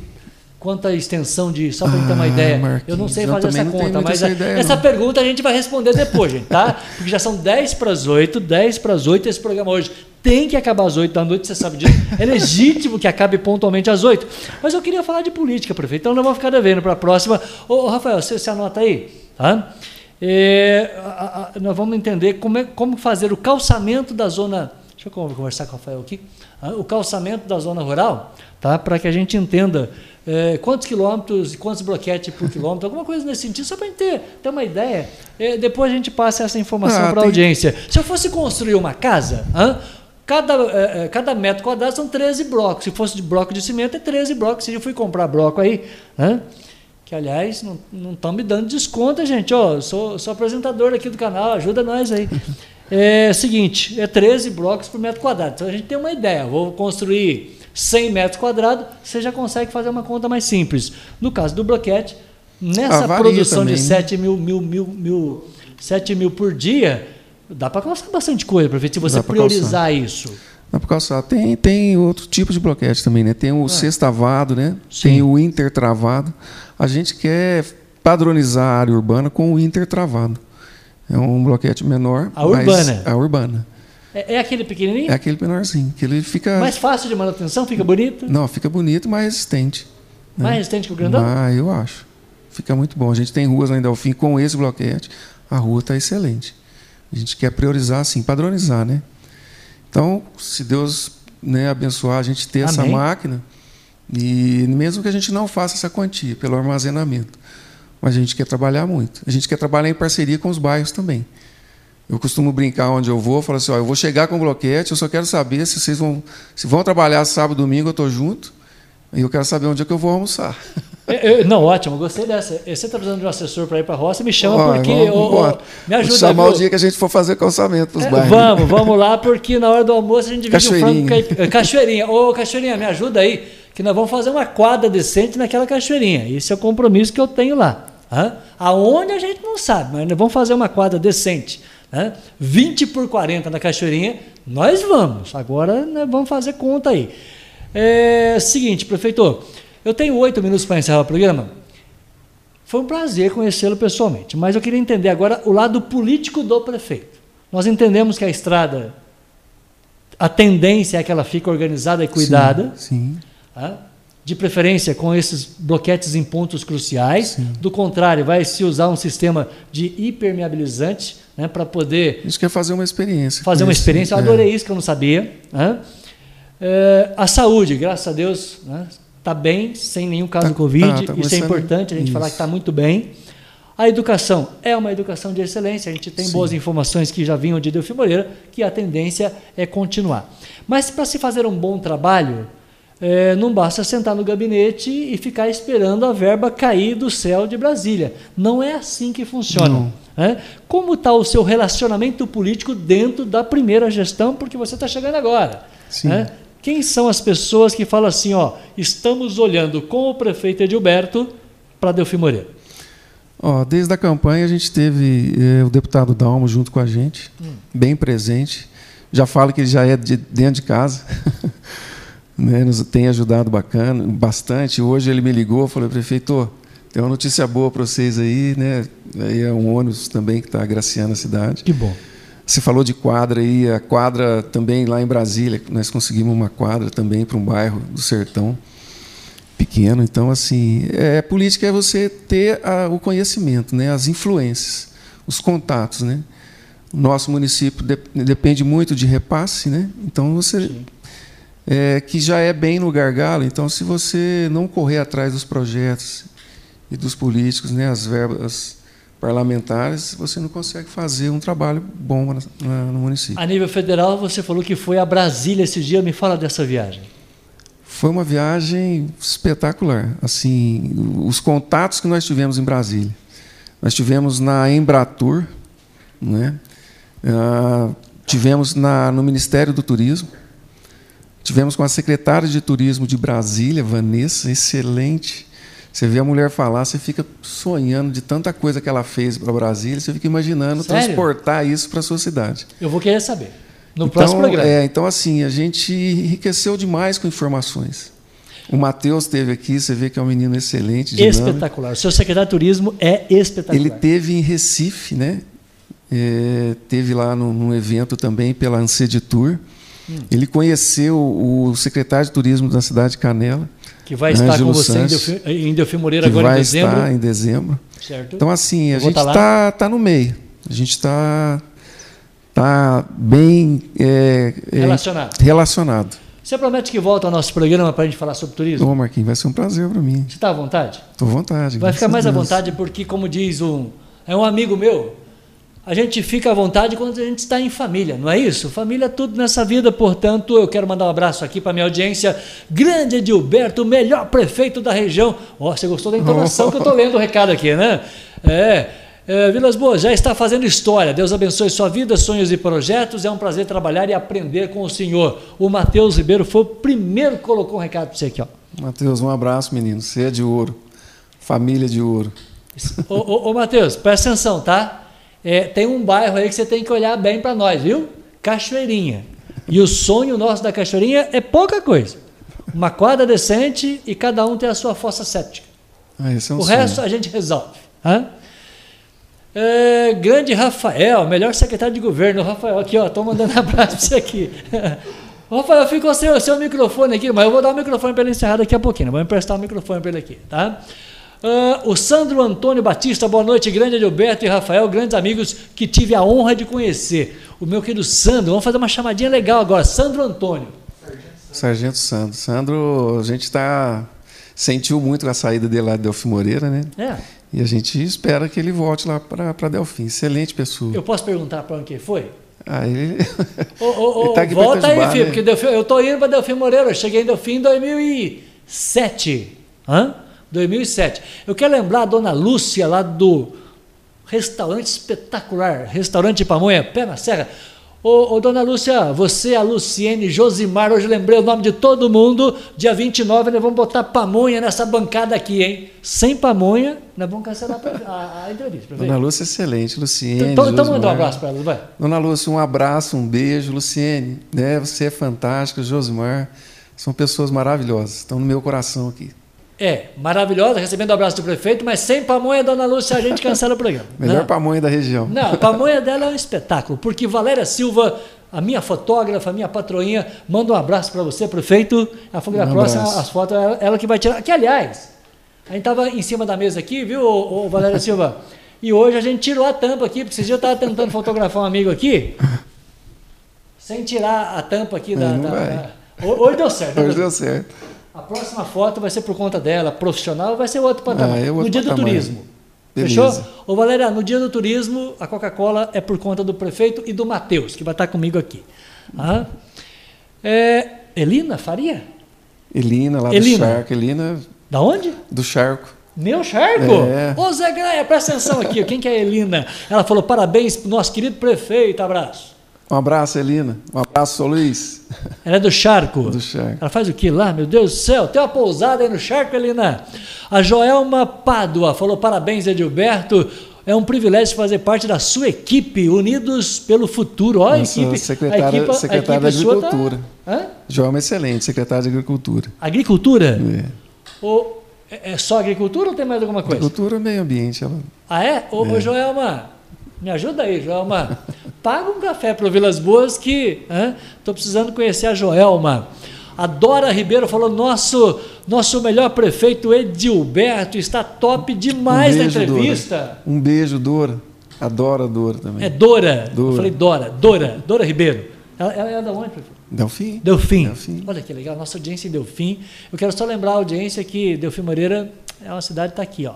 Quanto à extensão de. Só para ah, ter uma ah, ideia. Marquinhos, eu não sei fazer essa conta, mas essa, ideia, essa pergunta a gente vai responder depois, gente, tá? Porque já são 10 para as 8, 10 para as 8 esse programa hoje. Tem que acabar às 8 da noite, você sabe disso. É legítimo que acabe pontualmente às 8. Mas eu queria falar de política, prefeito, então não vou ficar devendo para a próxima. Ô, ô, Rafael, você, você anota aí, tá? É, a, a, nós vamos entender como, é, como fazer o calçamento da zona. Deixa eu conversar com o Rafael aqui. O calçamento da zona rural, tá? para que a gente entenda é, quantos quilômetros, quantos bloquetes por quilômetro, alguma coisa nesse sentido, só para a gente ter, ter uma ideia. É, depois a gente passa essa informação ah, para a tem... audiência. Se eu fosse construir uma casa, hã, cada, é, é cada metro quadrado são 13 blocos. Se fosse de bloco de cimento, é 13 blocos. Se eu fui comprar bloco aí, hã, que aliás não estão me dando desconto, gente. Ó, sou, sou apresentador aqui do canal, ajuda nós aí. É seguinte, é 13 blocos por metro quadrado. Então a gente tem uma ideia. Vou construir 100 metros quadrados, você já consegue fazer uma conta mais simples. No caso do bloquete, nessa ah, produção também, de 7 né? mil, mil, mil, mil, 7 mil por dia, dá para calçar bastante coisa, prefeito, se você priorizar calçar. isso. Dá para calçar. Tem, tem outro tipo de bloquete também, né? Tem o ah. sextavado, né? Sim. Tem o intertravado. A gente quer padronizar a área urbana com o intertravado. É um bloquete menor. A urbana. A urbana. É, é, aquele pequenininho? É aquele menorzinho. Que ele fica. Mais fácil de manutenção? Fica bonito? Não, fica bonito, mais resistente. Né? Mais resistente que o grandão? Ah, eu acho. Fica muito bom. A gente tem ruas lá em Delfim com esse bloquete. A rua está excelente. A gente quer priorizar, assim, padronizar, né? Então, se Deus né, abençoar a gente ter Amém. essa máquina, e mesmo que a gente não faça essa quantia pelo armazenamento, mas a gente quer trabalhar muito. A gente quer trabalhar em parceria com os bairros também. Eu costumo brincar onde eu vou, falo assim, ó, eu vou chegar com o bloquete, eu só quero saber se vocês vão, se vão trabalhar sábado, domingo, eu estou junto, e eu quero saber onde é que eu vou almoçar. Eu, não, ótimo, gostei dessa. Você está precisando de um assessor para ir para a roça, me chama porque. Vamos, me ajuda. Vou chamar viu? o dia que a gente for fazer calçamento para os é, bairros. Vamos, vamos lá, porque na hora do almoço a gente divide o frango. Cachoeirinha. Ô, Cachoeirinha, me ajuda aí, que nós vamos fazer uma quadra decente naquela cachoeirinha. Esse é o compromisso que eu tenho lá. Hã? Aonde a gente não sabe, mas nós vamos fazer uma quadra decente. Né? 20 por 40 na cachoeirinha, nós vamos. Agora nós vamos fazer conta aí. É seguinte, prefeito. Eu tenho oito minutos para encerrar o programa. Foi um prazer conhecê-lo pessoalmente, mas eu queria entender agora o lado político do prefeito. Nós entendemos que a estrada, a tendência é que ela fique organizada e cuidada. Sim. sim. Tá? De preferência com esses bloquetes em pontos cruciais. Sim. Do contrário, vai se usar um sistema de hipermeabilizante né, para poder. Isso quer fazer uma experiência. Fazer uma experiência. Eu adorei é. isso que eu não sabia. Né? É, a saúde, graças a Deus, né? está bem, sem nenhum caso tá, de Covid. Tá, tá isso é importante a gente isso. falar que está muito bem. A educação é uma educação de excelência. A gente tem Sim. boas informações que já vinham de Delfim Moreira, que a tendência é continuar. Mas para se fazer um bom trabalho, é, não basta sentar no gabinete e ficar esperando a verba cair do céu de Brasília. Não é assim que funciona. Né? Como está o seu relacionamento político dentro da primeira gestão, porque você está chegando agora? Né? Quem são as pessoas que falam assim, ó, estamos olhando com o prefeito Edilberto para Delfim Moreira? Ó, desde a campanha a gente teve eh, o deputado Dalmo junto com a gente, hum. bem presente. Já falo que ele já é de dentro de casa. né, nos tem ajudado bacana, bastante. Hoje ele me ligou, falou, prefeito, tem uma notícia boa para vocês aí, né? Aí é um ônibus também que está agraciando a cidade. Que bom. Você falou de quadra aí, a quadra também lá em Brasília, nós conseguimos uma quadra também para um bairro do sertão pequeno. Então, assim, é, política é você ter a, o conhecimento, né, as influências, os contatos, né. Nosso município de, depende muito de repasse, né. Então você é, que já é bem no gargalo. Então, se você não correr atrás dos projetos e dos políticos, né, as verbas parlamentares, você não consegue fazer um trabalho bom no município. A nível federal, você falou que foi a Brasília esse dia. Me fala dessa viagem. Foi uma viagem espetacular. Assim, os contatos que nós tivemos em Brasília. Nós tivemos na Embratur, né? Uh, tivemos na, no Ministério do Turismo, tivemos com a secretária de Turismo de Brasília, Vanessa, excelente você vê a mulher falar, você fica sonhando de tanta coisa que ela fez para Brasília, você fica imaginando Sério? transportar isso para a sua cidade. Eu vou querer saber. No então, próximo programa. É, então, assim, a gente enriqueceu demais com informações. O Matheus esteve aqui, você vê que é um menino excelente. Dinâmico. Espetacular. O seu secretário de turismo é espetacular. Ele teve em Recife, né? É, teve lá num, num, evento também pela Tour. Hum. Ele conheceu o secretário de turismo da cidade de Canela que vai estar com você Santos, em Delfim Moreira agora em dezembro. Vai estar em dezembro. Certo. Então, assim, a gente está tá no meio. A gente está tá bem é, é, relacionado. relacionado. Você promete que volta ao nosso programa para a gente falar sobre turismo? Ô, Marquinhos, vai ser um prazer para mim. Você está à vontade? Estou à vontade. Vai ficar mais à vontade porque, como diz um, é um amigo meu, a gente fica à vontade quando a gente está em família, não é isso? Família é tudo nessa vida, portanto, eu quero mandar um abraço aqui para minha audiência. Grande Edilberto, o melhor prefeito da região. Ó, oh, você gostou da entonação que eu estou lendo o recado aqui, né? É. É, Vilas Boas, já está fazendo história. Deus abençoe sua vida, sonhos e projetos. É um prazer trabalhar e aprender com o senhor. O Matheus Ribeiro foi o primeiro que colocou um recado para você aqui. Ó. Matheus, um abraço, menino. Você é de ouro. Família de ouro. Ô, ô, ô Matheus, presta atenção, tá? É, tem um bairro aí que você tem que olhar bem para nós, viu? Cachoeirinha. E o sonho nosso da Cachoeirinha é pouca coisa. Uma quadra decente e cada um tem a sua fossa séptica. Ah, é um o sonho. resto a gente resolve. Hã? É, grande Rafael, melhor secretário de governo. Rafael, aqui, ó, estou mandando abraço para você aqui. Rafael, ficou sem o seu microfone aqui, mas eu vou dar o microfone para ele encerrar daqui a pouquinho. Vou emprestar o microfone para ele aqui, tá? Uh, o Sandro Antônio Batista, boa noite, grande Adilberto e Rafael, grandes amigos que tive a honra de conhecer. O meu querido Sandro, vamos fazer uma chamadinha legal agora. Sandro Antônio. Sargento Sandro. Sandro, a gente está sentiu muito a saída dele lá de Delfim Moreira, né? É. E a gente espera que ele volte lá para Delfim. Excelente pessoa. Eu posso perguntar para onde foi? Ah, ele. Ô, ô, ele tá aqui volta aí, filho, né? porque Delfim, eu tô indo para Delfim Moreira. Eu cheguei em Delfim em 2007. Hã? 2007. Eu quero lembrar a dona Lúcia lá do restaurante espetacular, restaurante Pamonha, pé na serra. Ô, ô, dona Lúcia, você, a Luciene, Josimar, hoje lembrei o nome de todo mundo. Dia 29 nós vamos botar pamonha nessa bancada aqui, hein? Sem pamonha, nós vamos cancelar a, a entrevista. Dona Lúcia, excelente. Luciene. Então, então manda um abraço para ela, vai. Dona Lúcia, um abraço, um beijo. Luciene, né? Você é fantástica. Josimar, são pessoas maravilhosas. Estão no meu coração aqui. É, maravilhosa, recebendo o abraço do prefeito, mas sem pamonha, dona Lúcia, a gente cancela o programa. Melhor Não. pamonha da região. Não, a pamonha dela é um espetáculo, porque Valéria Silva, a minha fotógrafa, a minha patroinha, manda um abraço para você, prefeito. A foto um próxima, as fotos, ela, ela, que vai tirar. Que, aliás, a gente estava em cima da mesa aqui, viu, ô, ô, Valéria Silva? E hoje a gente tirou a tampa aqui, porque esses dias eu estava tentando fotografar um amigo aqui, sem tirar a tampa aqui da. da, da... Hoje deu certo. Hoje deu certo. A próxima foto vai ser por conta dela, profissional, vai ser outro patamar. Ah, é outro no dia patamar. do turismo. Beleza. Fechou? Ô Valéria, no dia do turismo, a Coca-Cola é por conta do prefeito e do Matheus, que vai estar comigo aqui. Ah. É, Elina Faria? Elina, lá Elina. do Charco. Elina. Da onde? Do Charco. Meu Charco? É. Ô Zé Graia, presta atenção aqui. Quem que é a Elina? Ela falou: parabéns pro nosso querido prefeito. Abraço. Um abraço, Elina. Um abraço, Luiz. Ela é do Charco. Do Charco. Ela faz o que lá? Meu Deus do céu. Tem uma pousada aí no Charco, Elina. A Joelma Pádua falou: parabéns, Edilberto. É um privilégio fazer parte da sua equipe, Unidos pelo Futuro. Olha a equipe. Secretária, a equipe, secretária a da Agricultura. Tá... Joelma é excelente, secretária de Agricultura. Agricultura? É. O, é, é só agricultura ou tem mais alguma coisa? Agricultura, meio ambiente. Ela... Ah, é? Ô, é. ô Joelma, me ajuda aí, Joelma. Paga um café para o Vilas Boas que estou precisando conhecer a Joelma. A Dora Ribeiro falou: nosso, nosso melhor prefeito Edilberto está top demais um beijo, na entrevista. Dora. Um beijo, Dora. Adoro a Dora também. É Dora. Dora. Eu falei Dora. Dora. Dora Ribeiro. Ela, ela é da onde, prefeito? Delfim. Delfim. Delfim. Olha que legal, nossa audiência em Delfim. Eu quero só lembrar a audiência que Delfim Moreira é uma cidade está aqui, ó.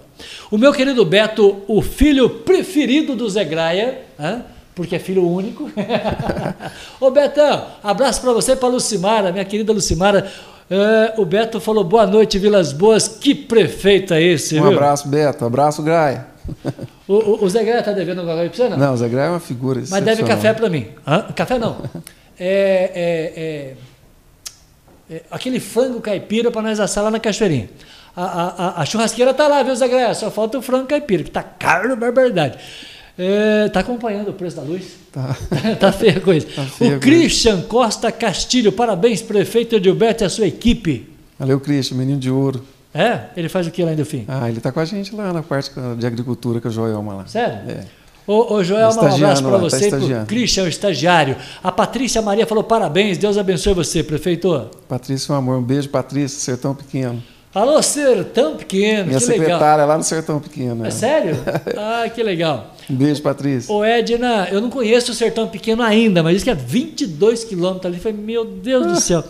O meu querido Beto, o filho preferido do Zé Graia, hein? Porque é filho único. Ô Betão, abraço para você, para Lucimara, minha querida Lucimara. Uh, o Beto falou boa noite, Vilas Boas. Que prefeito é esse? Um viu? abraço, Beto. Abraço, Graia. O, o, o Zé Graia está devendo alguma coisa para você, não? Não, o Zé Graia é uma figura Mas deve café para mim. Hã? Café não. É, é, é, é, aquele frango caipira para nós assar lá na cachoeirinha. A, a, a churrasqueira está lá, viu, Zé Graia? Só falta o frango caipira, que está caro, barbaridade. Está é, tá acompanhando o preço da luz? Tá. tá feia a coisa. Tá feia o Christian Costa Castilho, parabéns, prefeito Edilberto e a sua equipe. Valeu, Christian, menino de ouro. É? Ele faz o que lá em Delfim? Ah, ele está com a gente lá na parte de agricultura com a Joelma lá. Sério? É. Ô, ô Joelma, um abraço para tá você tá e para o Christian, o estagiário. A Patrícia Maria falou parabéns, Deus abençoe você, prefeito. Patrícia, um amor, um beijo, Patrícia, sertão pequeno. Alô, Sertão Pequeno, Minha que secretária lá no Sertão Pequeno. É, é sério? ah, que legal. Um beijo, Patrícia. Ô, Edna, eu não conheço o Sertão Pequeno ainda, mas diz que é 22 quilômetros ali. Falei, meu Deus do céu.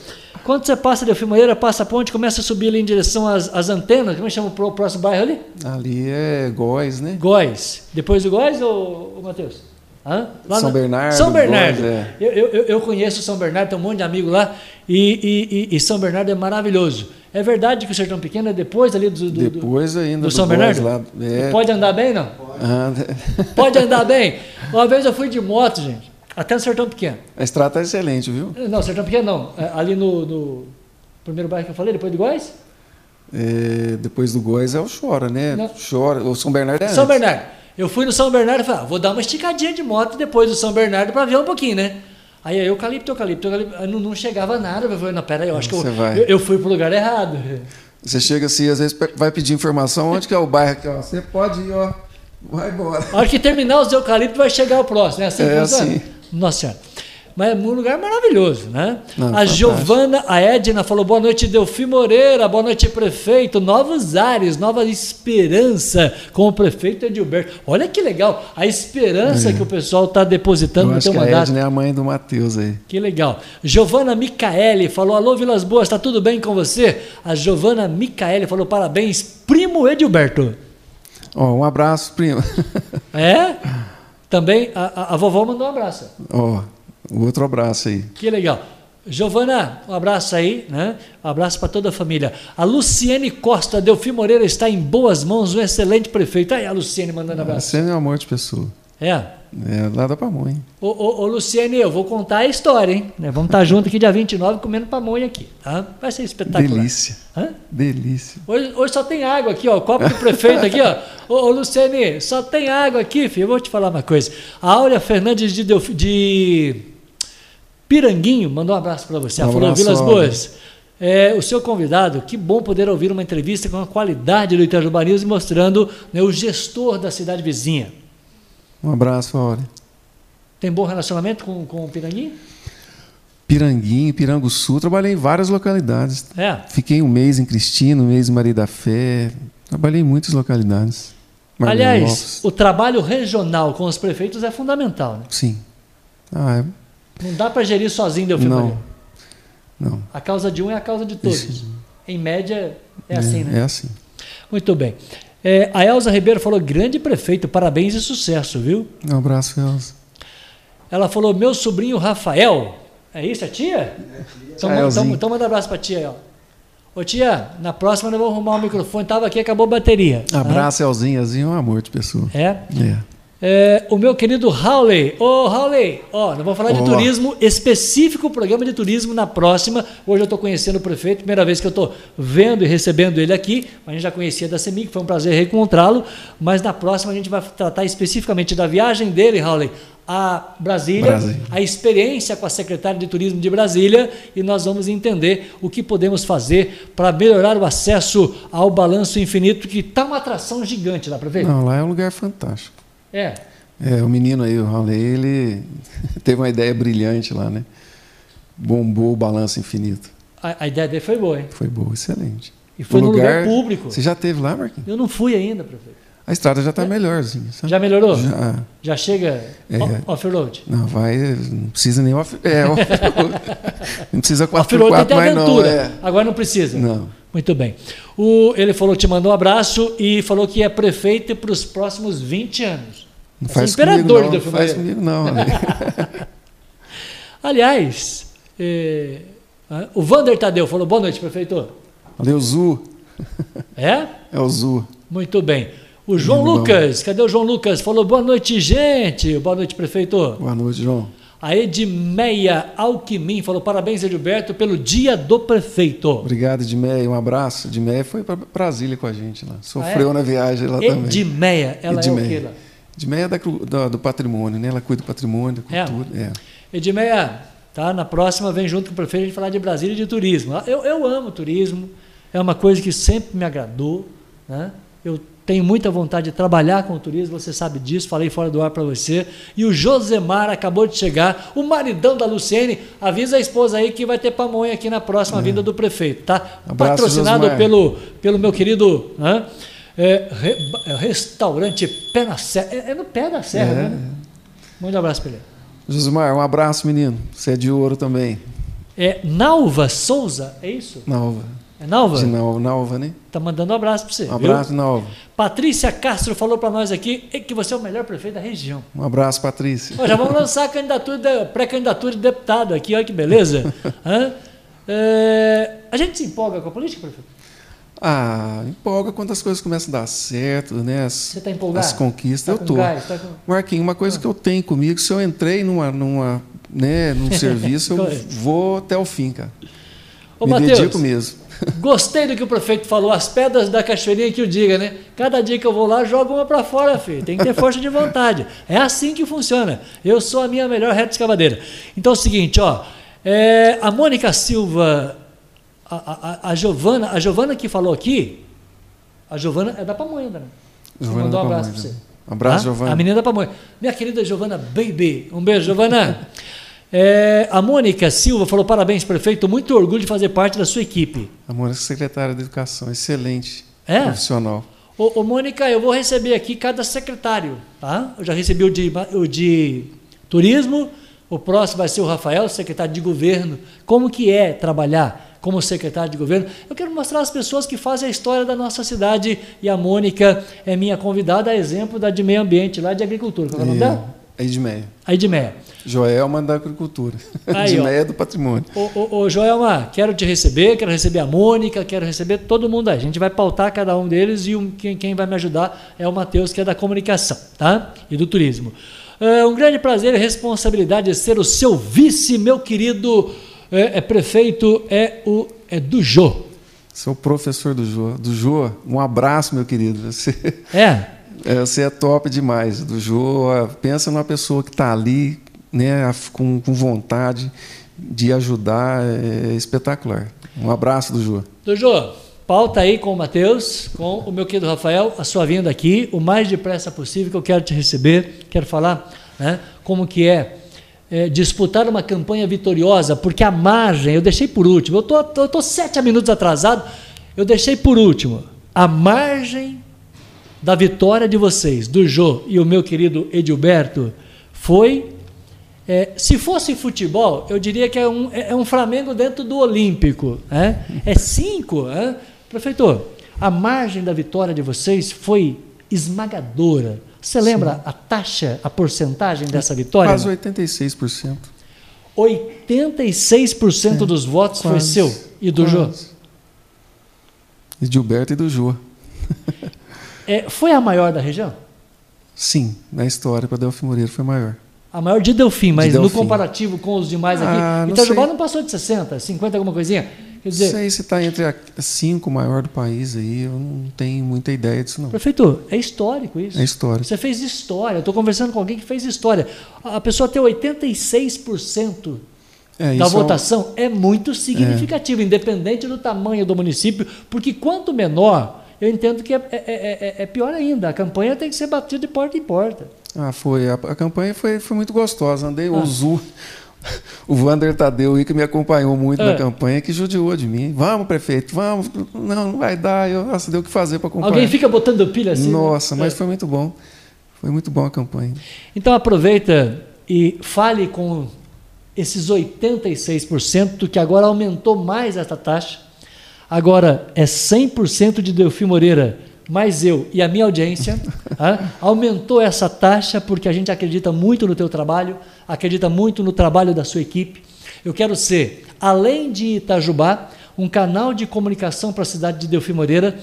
Quando você passa de Filmoeira, passa a ponte, começa a subir ali em direção às, às antenas, como é chama o próximo bairro ali? Ali é Góis, né? Góis. Depois do Góis, ou, ou Matheus? Hã? Lá São Bernardo. São Bernardo. Góis, é. eu, eu, eu conheço São Bernardo, tem um monte de amigo lá, e, e, e, e São Bernardo é maravilhoso. É verdade que o Sertão Pequeno é depois ali do, do depois ainda do, do São Bernardo? Lá, é. Pode andar bem, não? Pode. Pode andar bem. Uma vez eu fui de moto, gente, até no Sertão Pequeno. A estrada está excelente, viu? Não, Sertão Pequeno não. É, ali no, no primeiro bairro que eu falei, depois do Góis? É, depois do Góis é o Chora, né? Não. Chora. O São Bernardo é São antes. Bernardo. Eu fui no São Bernardo e falei, ah, vou dar uma esticadinha de moto depois do São Bernardo para ver um pouquinho, né? Aí eu eucalipto, eucalipto, eucalipto. Não, não chegava nada. Eu falei, não, peraí, eu acho que eu, eu, eu, fui pro lugar errado. Você chega assim, às vezes vai pedir informação, onde que é o bairro aqui, ó. Você pode ir, ó. Vai embora. A hora que terminar os eucaliptos, vai chegar o próximo, né? Assim é assim. Nossa Senhora. Mas é um lugar maravilhoso, né? Não, a Giovana, a Edna falou boa noite, Delfim Moreira, boa noite, prefeito. Novos ares, nova esperança com o prefeito Edilberto. Olha que legal, a esperança é. que o pessoal está depositando Eu no teu mandato. A Edna é a mãe do Matheus aí. Que legal. Giovana Micaele falou: Alô, Vilas Boas, está tudo bem com você? A Giovana Micaele falou: parabéns, primo Edilberto. Oh, um abraço, primo. É? Também a, a, a vovó mandou um abraço. Ó. Oh. O outro abraço aí. Que legal. Giovana, um abraço aí, né? Um abraço para toda a família. A Luciene Costa, Delfim Moreira está em boas mãos, um excelente prefeito. Aí a Luciene mandando abraço. Luciene é um amor de pessoa. É? É, lá da pamonha. Ô, ô, ô, Luciene, eu vou contar a história, hein? Né, vamos estar junto aqui dia 29 comendo pamonha aqui, tá? Vai ser espetacular. Delícia. Hã? Delícia. Hoje, hoje só tem água aqui, ó. O copo do prefeito aqui, ó. Ô, ô Luciene, só tem água aqui, filho. Eu vou te falar uma coisa. A Áurea Fernandes de, Delf... de Piranguinho mandou um abraço para você. Um Ela falou, Vilas Boas, é, o seu convidado, que bom poder ouvir uma entrevista com a qualidade do Itajubanismo mostrando né, o gestor da cidade vizinha. Um abraço, Áurea. Tem bom relacionamento com, com o Piranguinho? Piranguinho, Piranguçu, trabalhei em várias localidades. É. Fiquei um mês em Cristina, um mês em Maria da Fé, trabalhei em muitas localidades. Aliás, o trabalho regional com os prefeitos é fundamental, né? Sim. Ah, é não dá para gerir sozinho, Delfim Não. Não. A causa de um é a causa de todos. Isso. Em média, é, é, assim, né? É assim. Muito bem. É, a Elza Ribeiro falou: grande prefeito, parabéns e sucesso, viu? Um abraço, Elza. Ela falou: meu sobrinho Rafael. É isso, a tia? É, tia. Então, é, então, então manda um abraço para a tia. Ó. Ô tia, na próxima nós vamos arrumar o microfone. Tava aqui, acabou a bateria. Abraço, ah. Elzinho. Elzinho é um amor de pessoa. É? É. É, o meu querido Howley. Ô, oh, Howley, ó, nós vamos falar de turismo específico, programa de turismo na próxima. Hoje eu estou conhecendo o prefeito, primeira vez que eu estou vendo e recebendo ele aqui. A gente já conhecia da CEMIG, foi um prazer reencontrá-lo. Mas na próxima a gente vai tratar especificamente da viagem dele, Howley, a Brasília, Brasília, a experiência com a secretária de Turismo de Brasília e nós vamos entender o que podemos fazer para melhorar o acesso ao balanço infinito, que está uma atração gigante lá, prefeito. Não, lá é um lugar fantástico. É. É, o menino aí, o Raul, ele teve uma ideia brilhante lá, né? Bombou o balanço infinito. A, a, ideia dele foi boa, hein? Foi boa, excelente. E foi o no lugar, lugar, público. Você já teve lá, Marquinhos? Eu não fui ainda, prefeito. A estrada já está é. melhorzinha. Sabe? Já melhorou? Já. Já chega é. off-road? Não, vai, não precisa nem off É, off não precisa 4x4 mais aventura. não. É. Agora não precisa? Não. Muito bem. O, ele falou, te mandou um abraço e falou que é prefeito para os próximos 20 anos. Não faz imperador comigo, não. Não faz comigo, não. Aliás, é, o Vander Tadeu falou, boa noite, prefeito. Valeu, Zu. É? É o Zu. Muito bem. O João Lucas, cadê o João Lucas? Falou, boa noite, gente. Boa noite, prefeito. Boa noite, João. A Edmeia Alquimim falou, parabéns, Edilberto, pelo dia do prefeito. Obrigado, Edmeia. Um abraço. Edmeia foi para Brasília com a gente lá. Sofreu ah, é? na viagem lá Edmeia, também. Edmeia, ela Edmeia. é o quê lá? Edmeia é da, da, do patrimônio, né? Ela cuida do patrimônio, da cultura. É. É. Edmeia, tá? Na próxima vem junto com o prefeito a gente falar de Brasília e de turismo. Eu, eu amo turismo, é uma coisa que sempre me agradou, né? Eu tenho muita vontade de trabalhar com o turismo, você sabe disso, falei fora do ar para você. E o Josemar acabou de chegar, o maridão da Luciene, avisa a esposa aí que vai ter pamonha aqui na próxima é. vinda do prefeito, tá? Abraço, Patrocinado pelo, pelo meu querido. Né? É, re, é, restaurante Pé na Serra. É, é, no pé da serra, é. né? Muito abraço para ele. Josimar, um abraço, menino. Você é de ouro também. É Nalva Souza, é isso? Nalva. É Nalva? De Nalva, Nalva né? Tá mandando um abraço para você. Um abraço, viu? Nalva. Patrícia Castro falou para nós aqui que você é o melhor prefeito da região. Um abraço, Patrícia. Ó, já vamos lançar a candidatura, pré-candidatura de deputado aqui, olha que beleza. É, a gente se empolga com a política, prefeito? Ah, empolga quando as coisas começam a dar certo, né? As, Você está empolgado? As conquistas, tá eu. Gás, tá com... Marquinhos, uma coisa ah. que eu tenho comigo, se eu entrei numa, numa, né, num serviço, eu vou até o fim, cara. Ô, Me Mateus, dedico mesmo. Gostei do que o prefeito falou, as pedras da cachoeirinha que o diga, né? Cada dia que eu vou lá, jogo uma para fora, filho. Tem que ter força de vontade. É assim que funciona. Eu sou a minha melhor reta escavadeira. Então é o seguinte, ó. É, a Mônica Silva, a, a, a Giovana, a Giovana que falou aqui, a Giovana é da Pamonha, né? Giovana mandou um abraço para você. Um abraço, ah? Giovana. A menina da Pamonha. Minha querida Giovana Baby. Um beijo, Giovana. É, a Mônica Silva falou: parabéns, prefeito, muito orgulho de fazer parte da sua equipe. A Mônica, secretária de Educação, excelente é? profissional. Ô, ô, Mônica, eu vou receber aqui cada secretário, tá? Eu já recebi o de, o de turismo, o próximo vai ser o Rafael, secretário de governo. Como que é trabalhar como secretário de governo? Eu quero mostrar as pessoas que fazem a história da nossa cidade e a Mônica é minha convidada, a exemplo da de meio ambiente, lá de agricultura. Qual é o nome dela? Edmeia. A Edmeia. Joelma da Agricultura. Aí, Edmeia do Patrimônio. Ô, ô, ô, Joelma, quero te receber, quero receber a Mônica, quero receber todo mundo aí. A gente vai pautar cada um deles e um, quem, quem vai me ajudar é o Matheus, que é da comunicação tá? e do turismo. É um grande prazer e responsabilidade ser o seu vice, meu querido é, é prefeito, é o é do Jô. Sou professor do Jô. Do Jô, um abraço, meu querido. Você... É. É, você é top demais, do Jô. Pensa numa pessoa que está ali, né, com, com, vontade de ajudar, é espetacular. Um abraço do Jô. Do Jô, pauta aí com o Matheus, com o meu querido Rafael, a sua vinda aqui, o mais depressa possível que eu quero te receber, quero falar né, como que é, é, disputar uma campanha vitoriosa, porque a margem, eu deixei por último, eu tô, tô, tô sete minutos atrasado, eu deixei por último, a margem da vitória de vocês, do Jô e o meu querido Edilberto, foi. É, se fosse futebol, eu diria que é um, é, é um Flamengo dentro do Olímpico. É, é cinco. É? Prefeitor, a margem da vitória de vocês foi esmagadora. Você lembra Sim. a taxa, a porcentagem dessa vitória? Quase 86%. 86% é, dos votos quase, foi seu e do quase. Jô? E Gilberto e do Jô. É, foi a maior da região? Sim, na história para Delfim Moreira foi maior. A maior de Delfim, mas de Delfim. no comparativo com os demais aqui. Ah, Itajubá não passou de 60, 50, alguma coisinha? Quer dizer, sei se está entre as cinco maior do país aí, eu não tenho muita ideia disso não. Prefeito, é histórico isso. É histórico. Você fez história. Eu estou conversando com alguém que fez história. A pessoa ter 86% é, da votação é, um... é muito significativo, é. independente do tamanho do município, porque quanto menor eu entendo que é, é, é, é, pior ainda. A campanha tem que ser batida de porta em porta. Ah, foi. A, a campanha foi, foi muito gostosa. Andei ah. O Wander Tadeu que me acompanhou muito na campanha, que judiou de mim. Vamos, prefeito, vamos. Não, não vai dar. Eu, nossa, deu o que fazer para acompanhar. Alguém fica botando pilha assim? Né? Nossa, né? mas foi muito bom. Foi muito bom a campanha. Então aproveita e fale com esses 86% que agora aumentou mais essa taxa Agora, é 100% de Delfim Moreira, mais eu e a minha audiência. aumentou essa taxa porque a gente acredita muito no teu trabalho, acredita muito no trabalho da sua equipe. Eu quero ser, além de Itajubá, um canal de comunicação para a cidade de Delfim Moreira.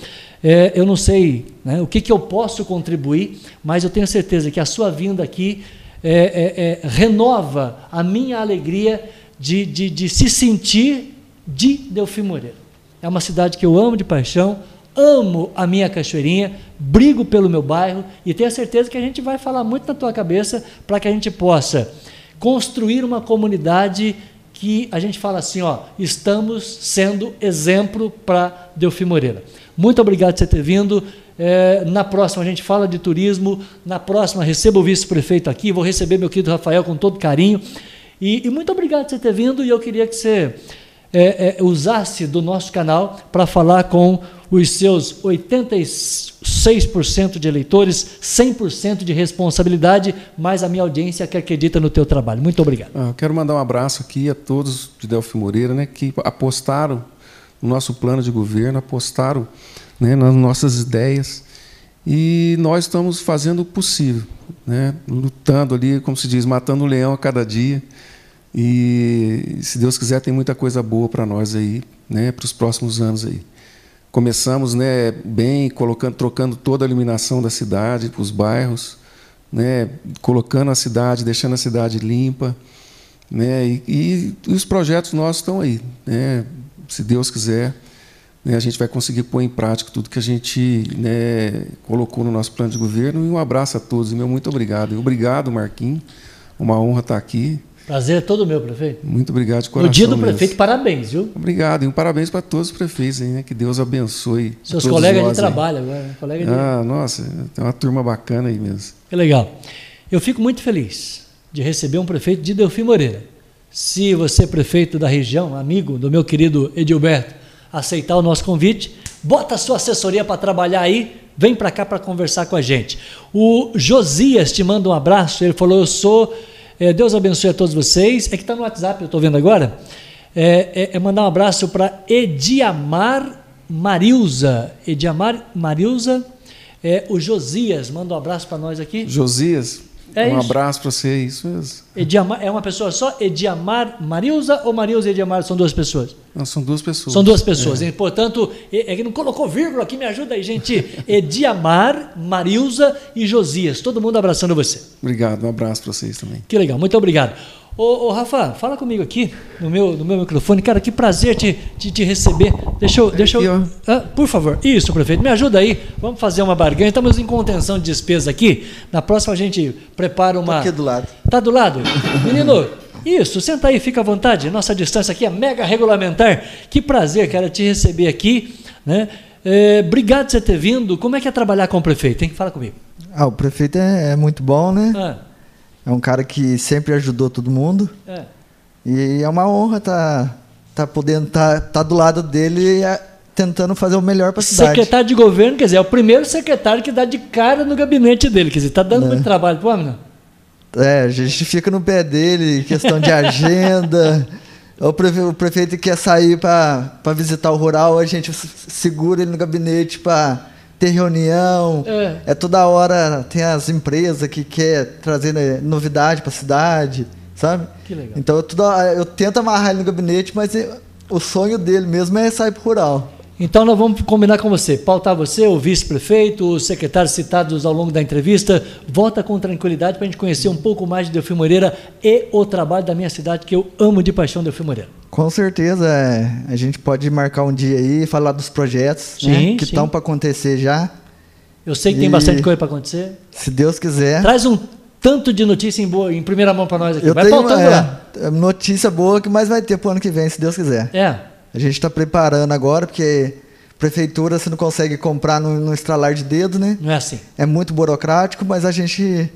É, eu não sei né, o que, que eu posso contribuir, mas eu tenho certeza que a sua vinda aqui é, é, é renova a minha alegria de, de, de se sentir de Delfim Moreira. É uma cidade que eu amo de paixão, amo a minha cachoeirinha, brigo pelo meu bairro e tenho certeza que a gente vai falar muito na tua cabeça para que a gente possa construir uma comunidade que a gente fala assim, ó, estamos sendo exemplo para Delfim Moreira. Muito obrigado por você ter vindo. É, na próxima a gente fala de turismo. Na próxima recebo o vice-prefeito aqui. Vou receber meu querido Rafael com todo carinho. E, e muito obrigado por você ter vindo. E eu queria que você é, é, usasse do nosso canal para falar com os seus 86% de eleitores, 100% de responsabilidade, mais a minha audiência que acredita no teu trabalho. Muito obrigado. Ah, quero mandar um abraço aqui a todos de Delfim Moreira, né, que apostaram no nosso plano de governo, apostaram né, nas nossas ideias e nós estamos fazendo o possível, né, lutando ali, como se diz, matando o leão a cada dia E se Deus quiser, tem muita coisa boa para nós aí, né, para os próximos anos aí. Começamos, né, bem, colocando, trocando toda a iluminação da cidade, os bairros, né, colocando a cidade, deixando a cidade limpa, né, e, e, e os projetos nossos estão aí, né, se Deus quiser, né, a gente vai conseguir pôr em prática tudo que a gente né, colocou no nosso plano de governo. E um abraço a todos, meu muito obrigado. Obrigado, Marquinhos, uma honra estar aqui. Prazer é todo meu, prefeito. Muito obrigado de coração. No dia do mesmo. prefeito, parabéns, viu? Obrigado. E um parabéns para todos os prefeitos aí, né? Que Deus abençoe. Seus colegas de trabalho agora, né? Colega de... Ah, nossa, tem uma turma bacana aí mesmo. Que legal. Eu fico muito feliz de receber um prefeito de Delfim Moreira. Se você, prefeito da região, amigo do meu querido Edilberto, aceitar o nosso convite, bota a sua assessoria para trabalhar aí, vem para cá para conversar com a gente. O Josias te manda um abraço, ele falou: Eu sou é, Deus abençoe a todos vocês. É que está no WhatsApp, eu estou vendo agora. É, é, é, mandar um abraço para Ediamar Marilza. Ediamar Marilza. É, o Josias, manda um abraço para nós aqui. Josias, é um isso. abraço para você, isso mesmo. Ediamar, é uma pessoa só? Ediamar Marilza ou Marilza e Ediamar são duas pessoas? Não, são duas pessoas. São duas pessoas. É. portanto, é que não colocou vírgula aqui, me ajuda aí, gente. Ediamar, Marilza e Josias. Todo mundo abraçando você. Obrigado, um abraço para vocês também. Que legal, muito obrigado. Ô, ô, Rafa, fala comigo aqui no meu, no meu microfone. Cara, que prazer te, te, te receber. Deixa eu. Deixa eu ah, por favor. Isso, prefeito, me ajuda aí. Vamos fazer uma barganha. Estamos em contenção de despesa aqui. Na próxima a gente prepara uma. Tá aqui do lado. Tá do lado? Menino, isso, senta aí, fica à vontade. Nossa distância aqui é mega regulamentar. Que prazer, cara, te receber aqui. Né? É, obrigado por você ter vindo. Como é que é trabalhar com o prefeito, hein? Fala comigo. Ah, o prefeito é, é muito bom, né? Ah. É um cara que sempre ajudou todo mundo. É. E é uma honra estar tá, tá podendo estar tá, tá do lado dele é, tentando fazer o melhor para a cidade. Secretário de governo, quer dizer, é o primeiro secretário que dá de cara no gabinete dele. Quer dizer, está dando é. muito trabalho para o homem, não? É, a gente fica no pé dele, questão de agenda. o, prefe o prefeito quer sair para visitar o rural, a gente segura ele no gabinete para ter reunião, é. é. toda hora tem as empresas que quer trazer né, novidade para a cidade, sabe? Que legal. Então eu, toda, eu tento amarrar ele no gabinete, mas o sonho dele mesmo é sair para rural. Então nós vamos combinar com você, pautar você, o vice-prefeito, os secretários citados ao longo da entrevista, volta com tranquilidade para a gente conhecer um pouco mais de Delfim Moreira e o trabalho da minha cidade que eu amo de paixão Delfim Moreira. Com certeza, é, a gente pode marcar um dia aí, falar dos projetos né, sim, né, que estão para acontecer já. Eu sei que e, tem bastante coisa para acontecer. Se Deus quiser. Traz um tanto de notícia em, boa, em primeira mão para nós aqui. Eu vai tenho, pautando é, lá. Notícia boa que mais vai ter para o ano que vem, se Deus quiser. É. A gente está preparando agora, porque prefeitura você não consegue comprar no, no estralar de dedo, né? Não é assim. É muito burocrático, mas a gente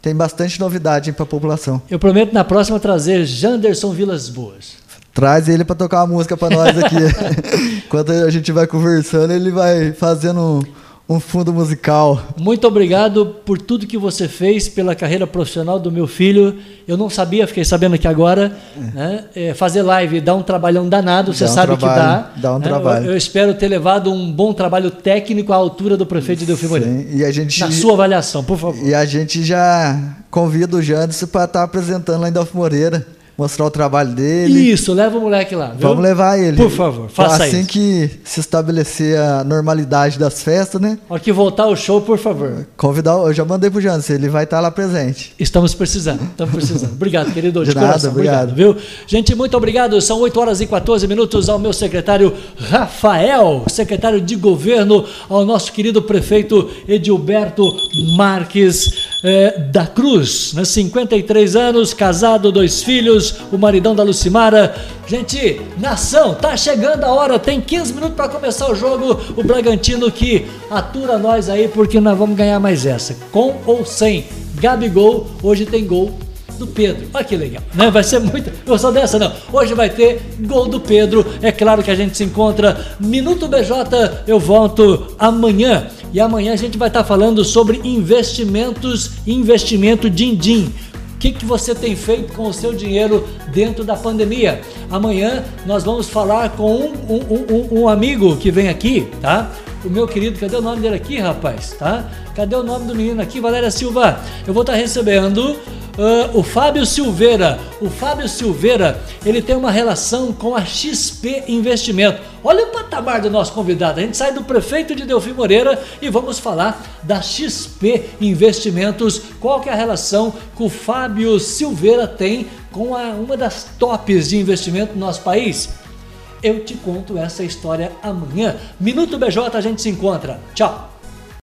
tem bastante novidade para a população. Eu prometo na próxima trazer Janderson Vilas Boas. Traz ele para tocar uma música para nós aqui. Enquanto a gente vai conversando, ele vai fazendo um fundo musical. Muito obrigado por tudo que você fez pela carreira profissional do meu filho. Eu não sabia, fiquei sabendo aqui agora. É. Né? É, fazer live dá um trabalhão danado, você um sabe trabalho, que dá. Dá um né? trabalho. Eu, eu, espero ter levado um bom trabalho técnico à altura do prefeito de Delfim Moreira. E a gente, Na sua avaliação, por favor. E a gente já convida o Janderson para estar tá apresentando lá em Delfim Moreira mostrar o trabalho dele. Isso, leva o moleque lá. Viu? Vamos levar ele. Por favor, faça assim isso. Assim que se estabelecer a normalidade das festas, né? Hora que voltar o show, por favor. Convidar, eu já mandei pro Jansen, ele vai estar lá presente. Estamos precisando, estamos precisando. Obrigado, querido. De, de nada, coração. obrigado. obrigado. Viu? Gente, muito obrigado. São 8 horas e 14 minutos ao meu secretário Rafael, secretário de governo, ao nosso querido prefeito Edilberto Marques eh, da Cruz, né? 53 anos, casado, dois filhos, o maridão da Lucimara. Gente, nação, tá chegando a hora, tem 15 minutos para começar o jogo. O Bragantino que atura nós aí, porque nós vamos ganhar mais essa. Com ou sem Gabigol, hoje tem gol do Pedro. Olha que legal, né? Vai ser muito. Gostou dessa? Não. Hoje vai ter gol do Pedro. É claro que a gente se encontra. Minuto BJ, eu volto amanhã. E amanhã a gente vai estar falando sobre investimentos, investimento din-din que, que você tem feito com o seu dinheiro dentro da pandemia. Amanhã nós vamos falar com um, um, um, um amigo que vem aqui, tá? O meu querido, cadê o nome dele aqui, rapaz? Tá? Cadê o nome do menino aqui? Valéria Silva. Eu vou estar recebendo uh, o Fábio Silveira. O Fábio Silveira, ele tem uma relação com a XP Investimento. Olha o patamar do nosso convidado. A gente sai do prefeito de Delfim Moreira e vamos falar da XP Investimentos. Qual que é a relação que o Fábio Silveira tem com a, uma das tops de investimento do nosso país? Eu te conto essa história amanhã. Minuto BJ, a gente se encontra. Tchau!